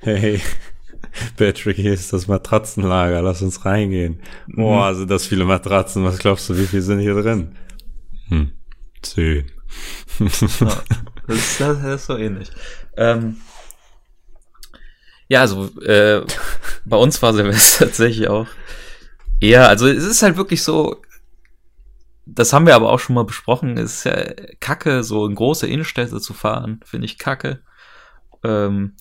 hey. Patrick, hier ist das Matratzenlager, lass uns reingehen. Boah, sind das viele Matratzen, was glaubst du, wie viel sind hier drin? Hm, zehn. Ja, das, ist, das ist so ähnlich. Ähm, ja, also äh, bei uns war Silvester tatsächlich auch eher, also es ist halt wirklich so, das haben wir aber auch schon mal besprochen, es ist ja kacke, so in große Innenstädte zu fahren, finde ich kacke. Ähm,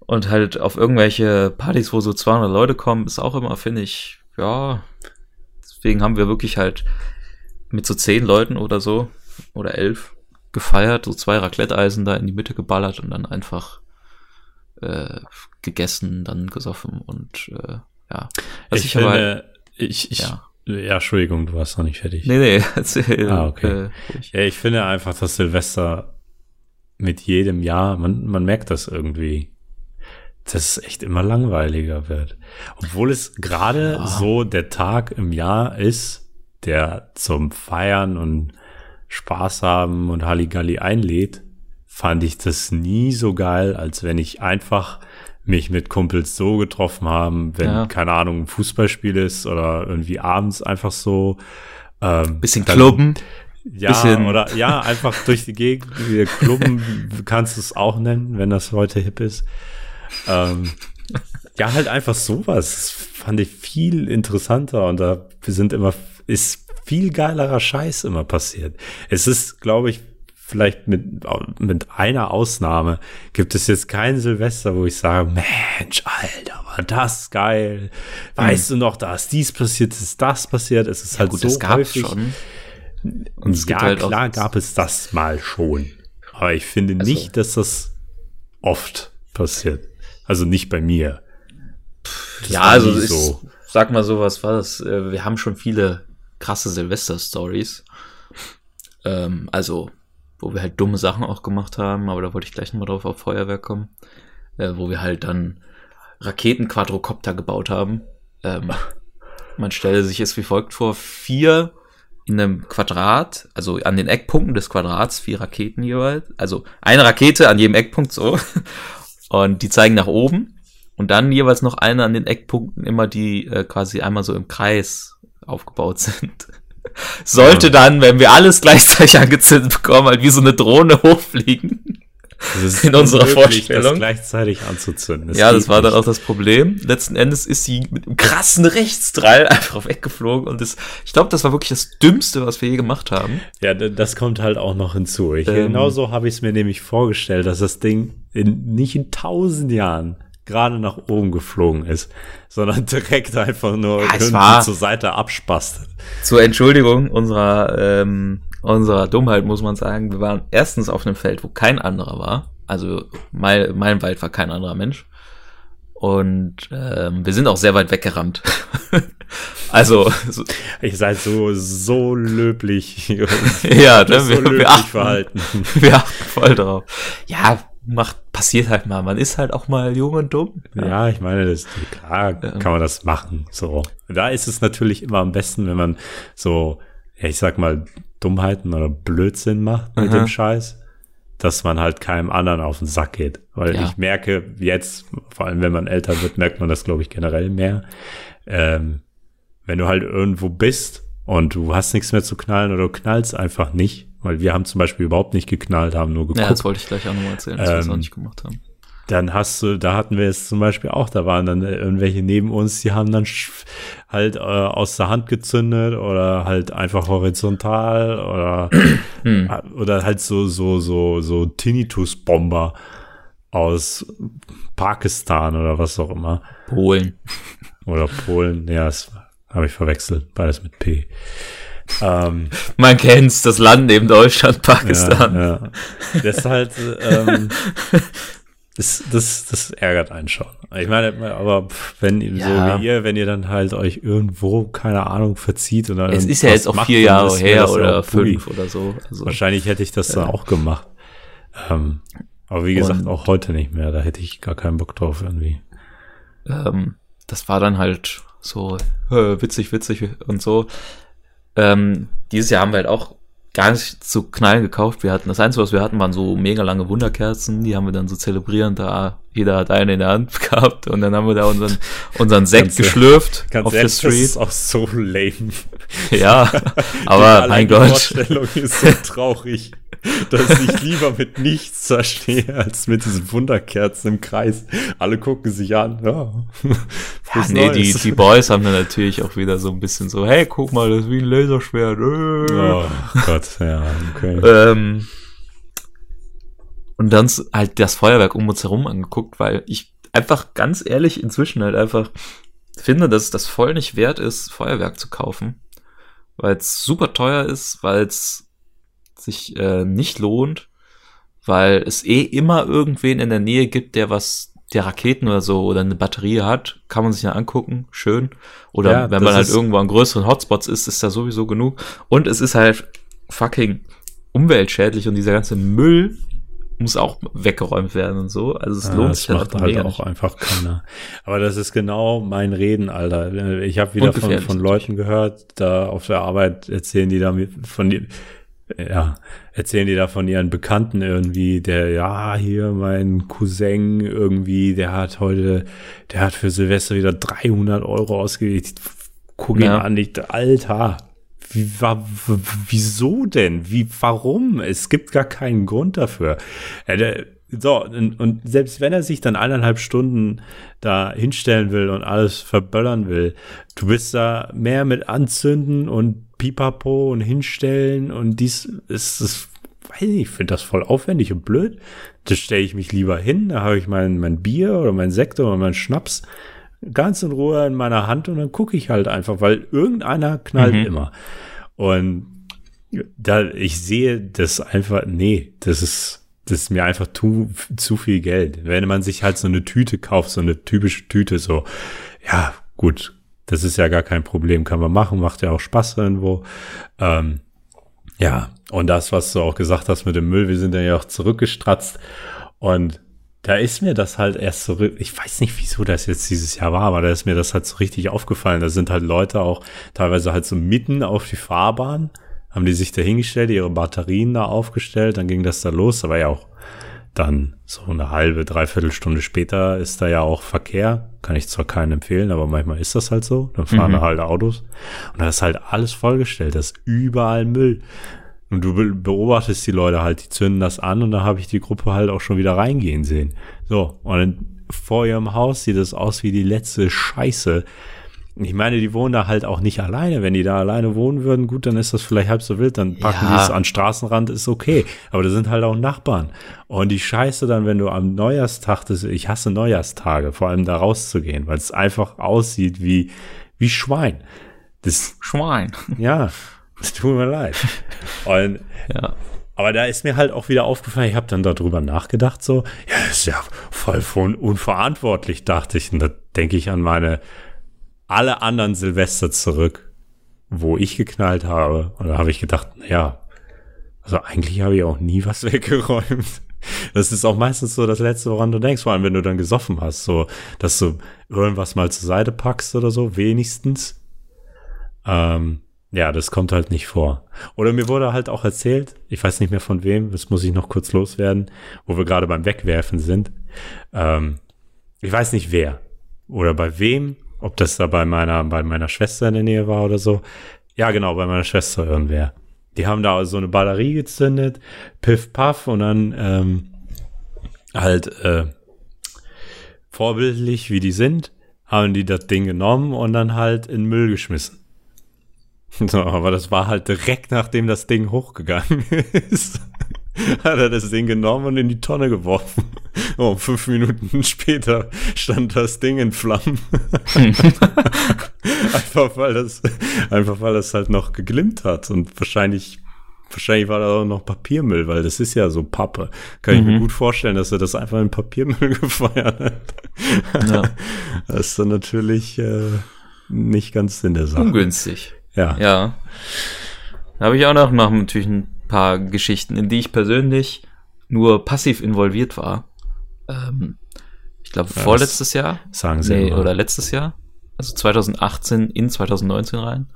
und halt auf irgendwelche Partys, wo so 200 Leute kommen, ist auch immer, finde ich, ja, deswegen haben wir wirklich halt mit so 10 Leuten oder so, oder 11, gefeiert, so zwei Raclette-Eisen da in die Mitte geballert und dann einfach äh, gegessen, dann gesoffen und äh, ja. Was ich, ich, aber finde, ich, ich, ja. ja. Entschuldigung, du warst noch nicht fertig. Nee, nee, erzähl. Ah, okay. Äh, ich, Ja, ich finde einfach, dass Silvester mit jedem Jahr, man, man merkt das irgendwie, dass es echt immer langweiliger wird. Obwohl es gerade Ja. so der Tag im Jahr ist, der zum Feiern und Spaß haben und Halligalli einlädt, fand ich das nie so geil, als wenn ich einfach mich mit Kumpels so getroffen haben, wenn, Ja. keine Ahnung, ein Fußballspiel ist oder irgendwie abends einfach so. Ähm, bisschen dann- klubben. ja, Bisschen- oder ja, einfach durch die Gegend. Wir Klubben kannst du es auch nennen, wenn das heute hip ist. Ähm, ja, halt einfach sowas. Fand ich viel interessanter und da sind immer, ist viel geilerer Scheiß immer passiert. Es ist, glaube ich, vielleicht mit, mit einer Ausnahme gibt es jetzt kein Silvester, wo ich sage, Mensch, Alter, war das geil. Weißt du noch, da ist dies passiert, ist das passiert. Es ist halt Gut, so das häufig. schon. Und es ja, halt klar gab es das mal schon. Aber ich finde Also- nicht, dass das oft passiert. Also nicht bei mir. Das ja, also ich sag mal so, was war das? Äh, Wir haben schon viele krasse Silvester-Stories. Ähm, also, wo wir halt dumme Sachen auch gemacht haben, aber da wollte ich gleich nochmal drauf auf Feuerwerk kommen. Äh, wo wir halt dann Raketen-Quadrocopter gebaut haben. Ähm, man stelle sich es wie folgt vor, vier in einem Quadrat, also an den Eckpunkten des Quadrats, vier Raketen jeweils. Also eine Rakete an jedem Eckpunkt so. Und die zeigen nach oben. Und dann jeweils noch eine an den Eckpunkten immer, die äh, quasi einmal so im Kreis aufgebaut sind. Sollte dann, wenn wir alles gleichzeitig angezündet bekommen, halt wie so eine Drohne hochfliegen. Das ist in unserer Vorstellung. Das gleichzeitig anzuzünden. Das ja, das war dann nicht. auch das Problem. Letzten Endes ist sie mit einem krassen Rechtsdrall einfach weggeflogen und das, ich glaube, das war wirklich das Dümmste, was wir je gemacht haben. Ja, das kommt halt auch noch hinzu. Ich, Ähm. genauso habe ich es mir nämlich vorgestellt, dass das Ding in, nicht in tausend Jahren gerade nach oben geflogen ist, sondern direkt einfach nur Ja, zur Seite abspastet. Zur Entschuldigung unserer, ähm, unserer Dummheit muss man sagen, wir waren erstens auf einem Feld, wo kein anderer war. Also mein, mein Wald war kein anderer Mensch. Und ähm, wir sind auch sehr weit weggerannt. also, so, Ich seid so, so löblich. ja, das ne, so wir, löblich wir, achten, verhalten. wir achten voll drauf. Ja, macht, passiert halt mal. Man ist halt auch mal jung und dumm. Ja, ich meine, das, klar kann man das machen. So. Da ist es natürlich immer am besten, wenn man so, ja, ich sag mal, Dummheiten oder Blödsinn macht mit Aha. dem Scheiß, dass man halt keinem anderen auf den Sack geht. Weil Ja. ich merke jetzt, vor allem wenn man älter wird, merkt man das, glaube ich, generell mehr. Ähm, wenn du halt irgendwo bist und du hast nichts mehr zu knallen oder du knallst einfach nicht, weil wir haben zum Beispiel überhaupt nicht geknallt, haben nur Ja, geguckt das wollte ich gleich auch nochmal erzählen, dass wir es Ähm, auch nicht gemacht haben. dann hast du, da hatten wir es zum Beispiel auch, da waren dann irgendwelche neben uns, die haben dann halt äh, aus der Hand gezündet oder halt einfach horizontal oder Hm. äh, oder halt so so so so Tinnitus-Bomber aus Pakistan oder was auch immer Polen. oder Polen, ja, das habe ich verwechselt, beides mit P. Ähm, Man kennt's, das Land neben Deutschland, Pakistan. Ja, ja. Das ist halt, ähm, das, das, das ärgert einen schon. Ich meine, aber wenn Ja. so wie ihr, wenn ihr dann halt euch irgendwo, keine Ahnung, verzieht oder Es ist ja jetzt auch macht, vier dann Jahre her oder fünf oder so. Also, Wahrscheinlich hätte ich das dann auch gemacht. Ähm, Aber wie gesagt, Und- auch heute nicht mehr. Da hätte ich gar keinen Bock drauf irgendwie. ähm, das war dann halt so äh, witzig, witzig und so. Ähm, dieses Jahr haben wir halt auch gar nicht zu knallen gekauft. Wir hatten das Einzige, was wir hatten, waren so mega lange Wunderkerzen. Die haben wir dann so zelebrierend da. Jeder hat eine in der Hand gehabt und dann haben wir da unseren, unseren Sekt geschlürft Ganz auf der ehrlich, das Street. ist auch so lame. Ja, Die aber mein die Gott. Vorstellung ist so traurig, dass ich lieber mit nichts da stehe, als mit diesen Wunderkerzen im Kreis. Alle gucken sich an. Ja, Ja, nee, die, Neues. die Boys haben dann natürlich auch wieder so ein bisschen so, hey, guck mal, das ist wie ein Laserschwert. Äh. Oh Gott, ja, okay. Ähm, und dann halt das Feuerwerk um uns herum angeguckt, weil ich einfach ganz ehrlich inzwischen halt einfach finde, dass es das voll nicht wert ist, Feuerwerk zu kaufen. Weil es super teuer ist, weil es sich äh, nicht lohnt, weil es eh immer irgendwen in der Nähe gibt, der was, der Raketen oder so oder eine Batterie hat, kann man sich ja angucken, schön. Oder Ja, wenn man halt irgendwo an größeren Hotspots ist, ist da sowieso genug. Und es ist halt fucking umweltschädlich und dieser ganze Müll muss auch weggeräumt werden und so. Also es lohnt das sich macht halt auch nicht. einfach keiner. Aber das ist genau mein Reden, Alter. Ich habe wieder von, von Leuten gehört, da auf der Arbeit erzählen die da von die, ja, erzählen die da von ihren Bekannten irgendwie, der, ja, hier mein Cousin irgendwie, der hat heute, der hat für Silvester wieder 300 Euro ausgegeben. Guck ihn Ja. an, ich, Alter. Wie, wieso denn? Wie, warum? Es gibt gar keinen Grund dafür. Der, so, und, und selbst wenn er sich dann eineinhalb Stunden da hinstellen will und alles verböllern will, du bist da mehr mit anzünden und pipapo und hinstellen und dies ist das, weiß nicht, ich finde das voll aufwendig und blöd. Da stelle ich mich lieber hin, da habe ich mein, mein Bier oder mein Sekt oder mein Schnaps ganz in Ruhe in meiner Hand und dann gucke ich halt einfach, weil irgendeiner knallt Mhm. immer. Und da ich sehe das einfach, nee, das ist, das ist mir einfach zu, zu viel Geld. Wenn man sich halt so eine Tüte kauft, so eine typische Tüte, so, ja, gut, das ist ja gar kein Problem, kann man machen, macht ja auch Spaß irgendwo. Ähm, ja, und das, was du auch gesagt hast mit dem Müll, wir sind ja auch zurückgestratzt und da ist mir das halt erst so, ich weiß nicht, wieso das jetzt dieses Jahr war, aber da ist mir das halt so richtig aufgefallen. Da sind halt Leute auch teilweise halt so mitten auf die Fahrbahn, haben die sich da hingestellt, ihre Batterien da aufgestellt, dann ging das da los, aber ja auch dann so eine halbe, dreiviertel Stunde später ist da ja auch Verkehr. Kann ich zwar keinen empfehlen, aber manchmal ist das halt so. Dann fahren Mhm. da halt Autos. Und da ist halt alles vollgestellt. Da ist überall Müll. Und du be- beobachtest die Leute halt, die zünden das an und da habe ich die Gruppe halt auch schon wieder reingehen sehen. So, und dann vor ihrem Haus sieht es aus wie die letzte Scheiße. Ich meine, die wohnen da halt auch nicht alleine. Wenn die da alleine wohnen würden, gut, dann ist das vielleicht halb so wild. Dann packen Ja. die es an Straßenrand, ist okay. Aber da sind halt auch Nachbarn. Und die Scheiße dann, wenn du am Neujahrstag, das, ich hasse Neujahrstage, vor allem da rauszugehen, weil es einfach aussieht wie, wie Schwein. Das, Schwein. ja, es tut mir leid. Und Ja. aber da ist mir halt auch wieder aufgefallen, ich habe dann darüber nachgedacht, so, ja, ist ja voll von unverantwortlich, dachte ich. Und da denke ich an meine alle anderen Silvester zurück, wo ich geknallt habe. Und da habe ich gedacht, ja, also eigentlich habe ich auch nie was weggeräumt. Das ist auch meistens so das Letzte, woran du denkst, vor allem wenn du dann gesoffen hast, so, dass du irgendwas mal zur Seite packst oder so, wenigstens. Ähm, ja, das kommt halt nicht vor. Oder mir wurde halt auch erzählt, ich weiß nicht mehr von wem, das muss ich noch kurz loswerden, wo wir gerade beim Wegwerfen sind. Ähm, ich weiß nicht wer oder bei wem, ob das da bei meiner, bei meiner Schwester in der Nähe war oder so. Ja, genau, bei meiner Schwester irgendwer. Die haben da so eine Batterie gezündet, piff paff und dann ähm, halt äh, vorbildlich, wie die sind, haben die das Ding genommen und dann halt in Müll geschmissen. So, aber das war halt direkt nachdem das Ding hochgegangen ist. Hat er das Ding genommen und in die Tonne geworfen. Oh, fünf Minuten später stand das Ding in Flammen. einfach weil das, einfach weil das halt noch geglimmt hat und wahrscheinlich, wahrscheinlich war da auch noch Papiermüll, weil das ist ja so Pappe. Kann ich mir gut vorstellen, dass er das einfach in Papiermüll gefeuert hat. ja. Das ist dann natürlich äh, nicht ganz Sinn der Sache. Ungünstig. Ja. Ja. Da habe ich auch noch, noch natürlich ein paar Geschichten, in die ich persönlich nur passiv involviert war. Ähm, ich glaube, Ja, vorletztes Jahr. Sagen sie Nee, oder letztes Jahr. Also 2018 in 2019 rein.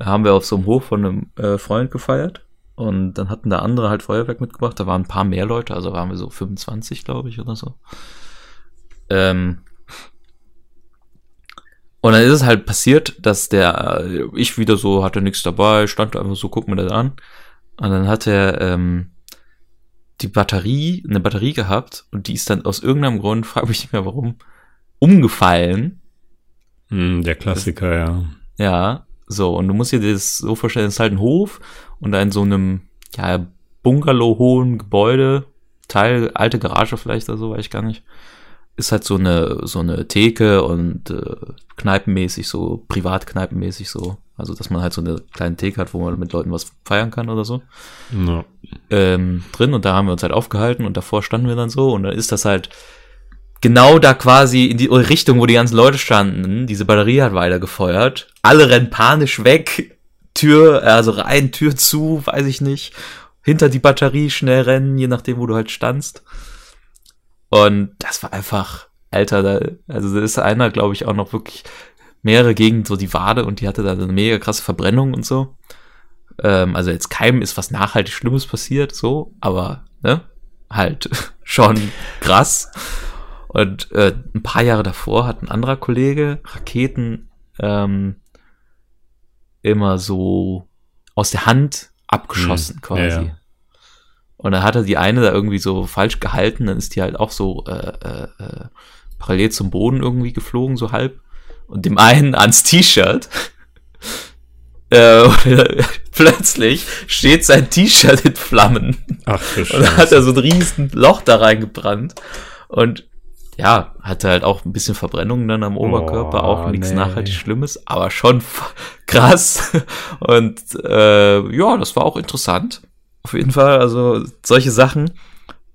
Haben wir auf so einem Hof von einem äh, Freund gefeiert. Und dann hatten da andere halt Feuerwerk mitgebracht. Da waren ein paar mehr Leute, also waren wir so 25, glaube ich, oder so. Ähm, und dann ist es halt passiert, dass der, äh, ich wieder so, hatte nichts dabei, stand einfach so, guck mir das an. Und dann hat er ähm, die Batterie, eine Batterie gehabt und die ist dann aus irgendeinem Grund, frage mich nicht mehr warum, umgefallen. Hm, der Klassiker, ja. Ja, so, und du musst dir das so vorstellen, es ist halt ein Hof und da in so einem, ja, Bungalow-hohen Gebäude, Teil, alte Garage vielleicht oder so, weiß ich gar nicht, ist halt so eine, so eine Theke und äh, kneipenmäßig so, privatkneipenmäßig so, also dass man halt so eine kleine Theke hat, wo man mit Leuten was feiern kann oder so ja. ähm, drin und da haben wir uns halt aufgehalten und davor standen wir dann so und dann ist das halt genau da quasi in die Richtung, wo die ganzen Leute standen. Diese Batterie hat weiter gefeuert. Alle rennen panisch weg. Tür, also rein, Tür zu, weiß ich nicht. Hinter die Batterie schnell rennen, je nachdem, wo du halt standst. Und das war einfach, Alter, da, also da ist einer, glaube ich, auch noch wirklich mehrere gegen so die Wade und die hatte da eine mega krasse Verbrennung und so. Ähm, also jetzt keinem ist was nachhaltig Schlimmes passiert, so, aber ne, halt schon krass. Und äh, ein paar Jahre davor hat ein anderer Kollege Raketen ähm, immer so aus der Hand abgeschossen Hm, quasi. ja, ja. Und dann hat er die eine da irgendwie so falsch gehalten, dann ist die halt auch so äh, äh, äh, parallel zum Boden irgendwie geflogen, so halb. Und dem einen ans T-Shirt. Äh, plötzlich steht sein T-Shirt in Flammen. Ach, du Und dann hat Scheiße. er so ein riesen Loch da reingebrannt. Und ja, hatte halt auch ein bisschen Verbrennungen dann am Oberkörper, Oh, auch nichts nee. nachhaltig Schlimmes, aber schon krass. Und äh, ja, das war auch interessant. Auf jeden Fall, also solche Sachen.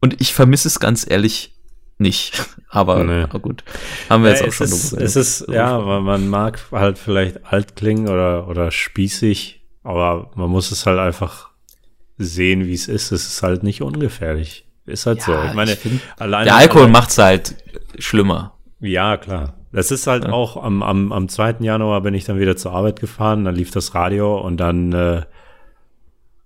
Und ich vermisse es ganz ehrlich nicht. Aber, Nee. aber gut, haben wir jetzt Ja, auch es schon ist, es ist, ja, man, man mag halt vielleicht alt klingen oder, oder spießig, aber man muss es halt einfach sehen, wie es ist. Es ist halt nicht ungefährlich. Ist halt so. Ich meine, find, allein der Alkohol macht's halt schlimmer. Ja, klar. Das ist halt auch am, am, am 2. Januar bin ich dann wieder zur Arbeit gefahren, dann lief das Radio und dann äh,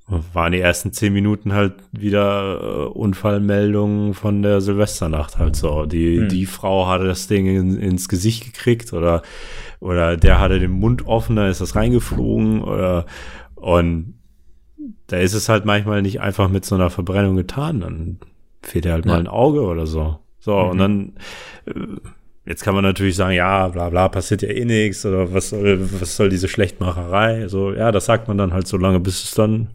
waren die ersten zehn Minuten halt wieder äh, Unfallmeldungen von der Silvesternacht halt so. Die, Hm. die Frau hatte das Ding in, ins Gesicht gekriegt oder, oder der hatte den Mund offen, da ist das reingeflogen oder und da ist es halt manchmal nicht einfach mit so einer Verbrennung getan, dann fehlt halt mal Ja. ein Auge oder so. So, und dann äh, Jetzt kann man natürlich sagen, ja, bla bla, passiert ja eh nichts oder was soll, was soll diese Schlechtmacherei? So, ja, das sagt man dann halt so lange, bis es dann,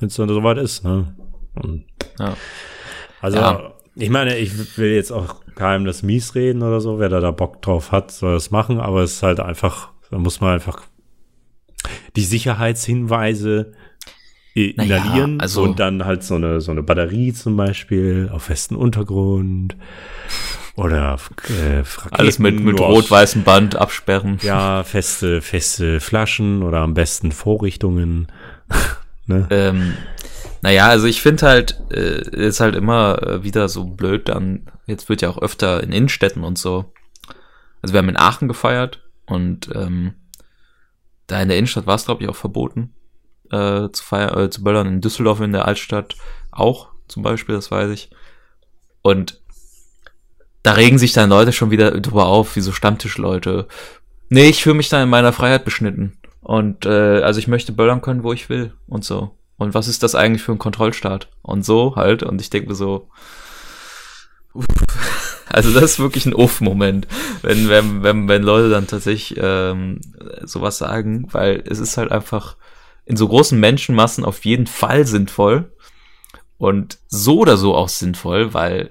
wenn es dann soweit ist. Ne? Und Ja. also, Ja. ich meine, ich will jetzt auch keinem das mies reden oder so. Wer da, da Bock drauf hat, soll das machen, aber es ist halt einfach, da muss man einfach die Sicherheitshinweise i- Naja, inhalieren also- und dann halt so eine, so eine Batterie zum Beispiel auf festem Untergrund oder äh, Raketen Alles mit, mit rot-weißem Band absperren. Ja, feste, feste Flaschen oder am besten Vorrichtungen. ne? Ähm, naja, also ich finde halt, äh, ist halt immer äh, wieder so blöd dann, jetzt wird ja auch öfter in Innenstädten und so. Also wir haben in Aachen gefeiert und ähm, da in der Innenstadt war es, glaube ich, auch verboten äh, zu feiern, äh, zu böllern. In Düsseldorf in der Altstadt auch zum Beispiel, das weiß ich. Und da regen sich dann Leute schon wieder drüber auf, wie so Stammtischleute. Nee, ich fühle mich da in meiner Freiheit beschnitten. Und äh, also ich möchte böllern können, wo ich will und so. Und was ist das eigentlich für ein Kontrollstaat? Und so halt. Und ich denke mir so, uff. also das ist wirklich ein Uff-Moment, wenn, wenn, wenn, wenn Leute dann tatsächlich ähm, sowas sagen, weil es ist halt einfach in so großen Menschenmassen auf jeden Fall sinnvoll und so oder so auch sinnvoll, weil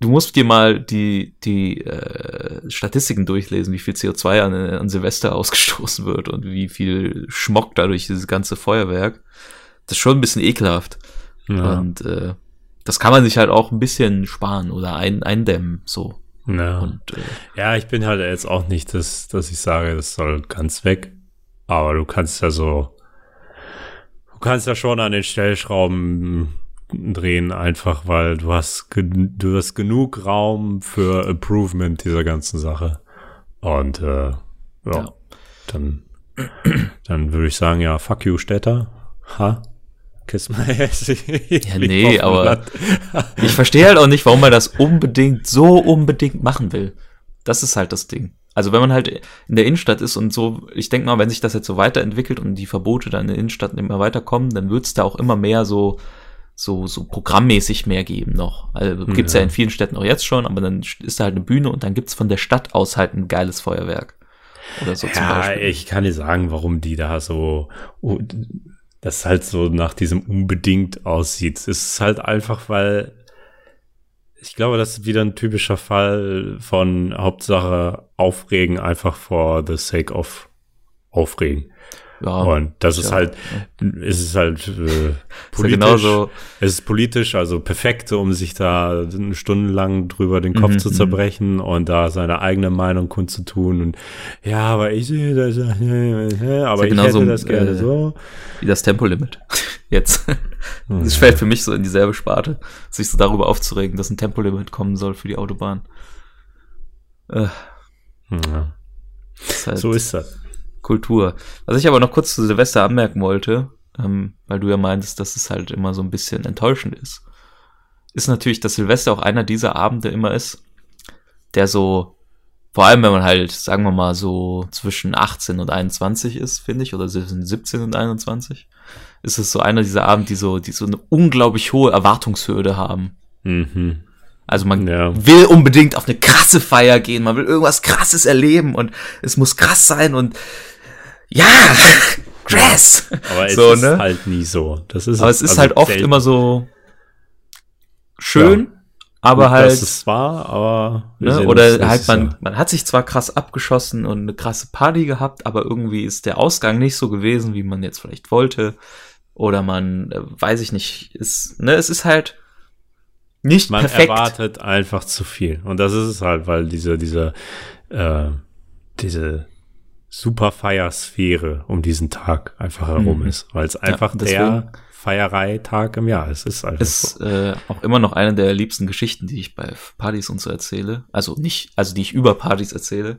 du musst dir mal die, die äh, Statistiken durchlesen, wie viel CO2 an, an Silvester ausgestoßen wird und wie viel Schmock dadurch dieses ganze Feuerwerk. Das ist schon ein bisschen ekelhaft. Ja. Und äh, das kann man sich halt auch ein bisschen sparen oder ein, eindämmen, so. ja. Und äh, ja, ich bin halt jetzt auch nicht, dass, dass ich sage, das soll ganz weg. Aber du kannst ja so, du kannst ja schon an den Stellschrauben drehen, einfach weil du hast, du hast genug Raum für Improvement dieser ganzen Sache. Und äh, ja, Ja. dann, dann würde ich sagen, ja, fuck you, Städter. Ha? Kiss my ass. Ja, nee, aber ich verstehe halt auch nicht, warum man das unbedingt, so unbedingt machen will. Das ist halt das Ding. Also wenn man halt in der Innenstadt ist und so, ich denke mal, wenn sich das jetzt so weiterentwickelt und die Verbote dann in der Innenstadt immer weiterkommen, dann wird es da auch immer mehr so, so, so programmmäßig mehr geben noch. Also gibt's ja. Ja. in vielen Städten auch jetzt schon, aber dann ist da halt eine Bühne und dann gibt's von der Stadt aus halt ein geiles Feuerwerk. Oder so zum Ja, Beispiel. ich kann dir sagen, warum die da so, das halt so nach diesem unbedingt aussieht. Es ist halt einfach, weil ich glaube, das ist wieder ein typischer Fall von Hauptsache aufregen, einfach for the sake of aufregen. Ja, Und das ist ja. halt, es ist halt äh, ist ja politisch. genauso, Es ist politisch, also perfekt, um sich da stundenlang drüber den Kopf Mhm, zu mhm. zerbrechen und da seine eigene Meinung kundzutun und ja, aber ich sehe das, äh, aber ja ich hätte das gerne äh, so. wie das Tempolimit. Jetzt. Das ja. fällt für mich so in dieselbe Sparte, sich so darüber aufzuregen, dass ein Tempolimit kommen soll für die Autobahn. Äh, Ja, ist halt so ist das. Kultur. Was ich aber noch kurz zu Silvester anmerken wollte, ähm, weil du ja meintest, dass es halt immer so ein bisschen enttäuschend ist, ist natürlich, dass Silvester auch einer dieser Abende immer ist, der so, vor allem wenn man halt, sagen wir mal, so zwischen 18 und 21 ist, finde ich, oder zwischen 17 und 21, ist es so einer dieser Abende, die so, die so eine unglaublich hohe Erwartungshürde haben. Mhm. Also man Ja. will unbedingt auf eine krasse Feier gehen, man will irgendwas krasses erleben und es muss krass sein und ja, krass. Aber es So, ist ne? halt nie so. Das ist Aber es ist also halt oft selten, immer so schön, Ja. aber gut, halt dass es war, aber ne, oder uns halt man Jahr. man hat sich zwar krass abgeschossen und eine krasse Party gehabt, aber irgendwie ist der Ausgang nicht so gewesen, wie man jetzt vielleicht wollte oder man äh, weiß ich nicht, ist ne, es ist halt nicht man perfekt. erwartet einfach zu viel. Und das ist es halt, weil diese, diese, äh, diese super Feiersphäre um diesen Tag einfach herum Mhm. ist. Weil es einfach deswegen- der Feiereitag im Jahr ist. Es ist einfach ist so. äh, auch immer noch eine der liebsten Geschichten, die ich bei Partys und so erzähle. Also nicht, also die ich über Partys erzähle.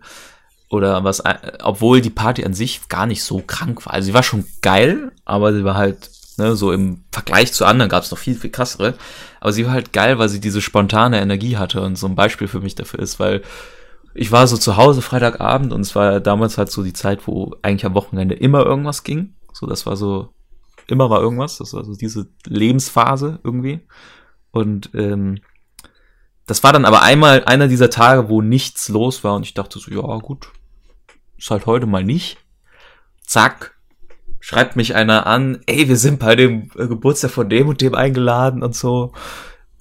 Oder was, äh, obwohl die Party an sich gar nicht so krank war. Also sie war schon geil, aber sie war halt, ne, so im Vergleich zu anderen gab es noch viel, viel krassere. Aber sie war halt geil, weil sie diese spontane Energie hatte und so ein Beispiel für mich dafür ist, weil ich war so zu Hause Freitagabend und es war damals halt so die Zeit, wo eigentlich am Wochenende immer irgendwas ging. So, das war so, immer war irgendwas. Das war so diese Lebensphase irgendwie. Und ähm, das war dann aber einmal einer dieser Tage, wo nichts los war und ich dachte so, ja gut, ist halt heute mal nicht. Zack, schreibt mich einer an, ey, wir sind bei dem äh, Geburtstag von dem und dem eingeladen und so.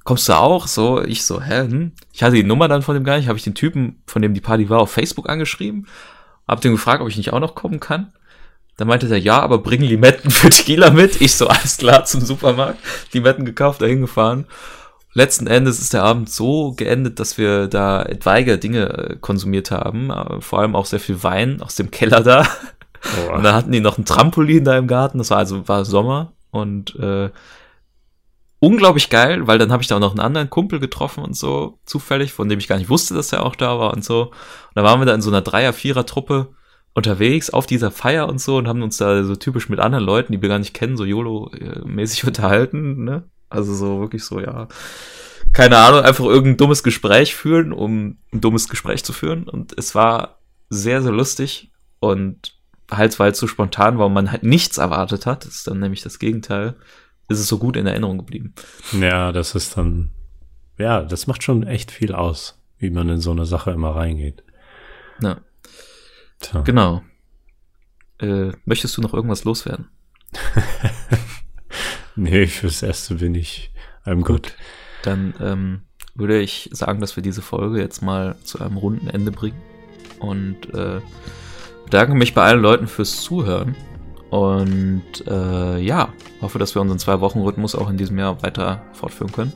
Kommst du auch? So, ich so, hä? Hm? Ich hatte die Nummer dann von dem gar nicht, habe ich den Typen, von dem die Party war, auf Facebook angeschrieben, hab den gefragt, ob ich nicht auch noch kommen kann. Dann meinte er, ja, aber bring Limetten für Tequila mit. Ich so, alles klar, zum Supermarkt. Limetten gekauft, dahin gefahren. Letzten Endes ist der Abend so geendet, dass wir da etwaige Dinge äh, konsumiert haben. äh, Vor allem auch sehr viel Wein aus dem Keller da. Oh, Und dann hatten die noch ein Trampolin da im Garten. Das war also war Sommer und äh, unglaublich geil, weil dann habe ich da auch noch einen anderen Kumpel getroffen und so zufällig, von dem ich gar nicht wusste, dass er auch da war und so. Und da waren wir da in so einer Dreier, Vierer Truppe unterwegs auf dieser Feier und so und haben uns da so typisch mit anderen Leuten, die wir gar nicht kennen, so YOLO-mäßig unterhalten, ne? Also so wirklich so, ja, keine Ahnung, einfach irgendein dummes Gespräch führen, um ein dummes Gespräch zu führen. Und es war sehr, sehr lustig und halt, weil es so spontan war und man halt nichts erwartet hat, das ist dann nämlich das Gegenteil, ist es so gut in Erinnerung geblieben. Ja, das ist dann, ja, das macht schon echt viel aus, wie man in so eine Sache immer reingeht. Ja, Tja. genau. Äh, möchtest du noch irgendwas loswerden? Nee, fürs Erste bin ich einem gut. Dann ähm, würde ich sagen, dass wir diese Folge jetzt mal zu einem runden Ende bringen. Und äh, bedanke mich bei allen Leuten fürs Zuhören. Und äh, ja, hoffe, dass wir unseren Zwei-Wochen-Rhythmus auch in diesem Jahr weiter fortführen können.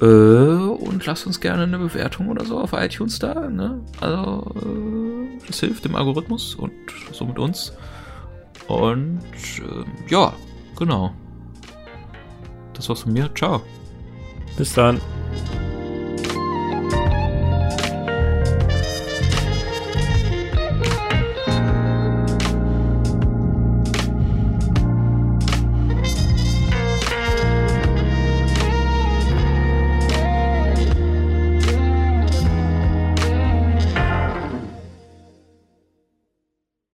Äh, und lasst uns gerne eine Bewertung oder so auf iTunes da. Ne? Also, äh, das hilft dem Algorithmus und somit uns. Und äh, ja, genau. das war's von mir. Ciao. Bis dann.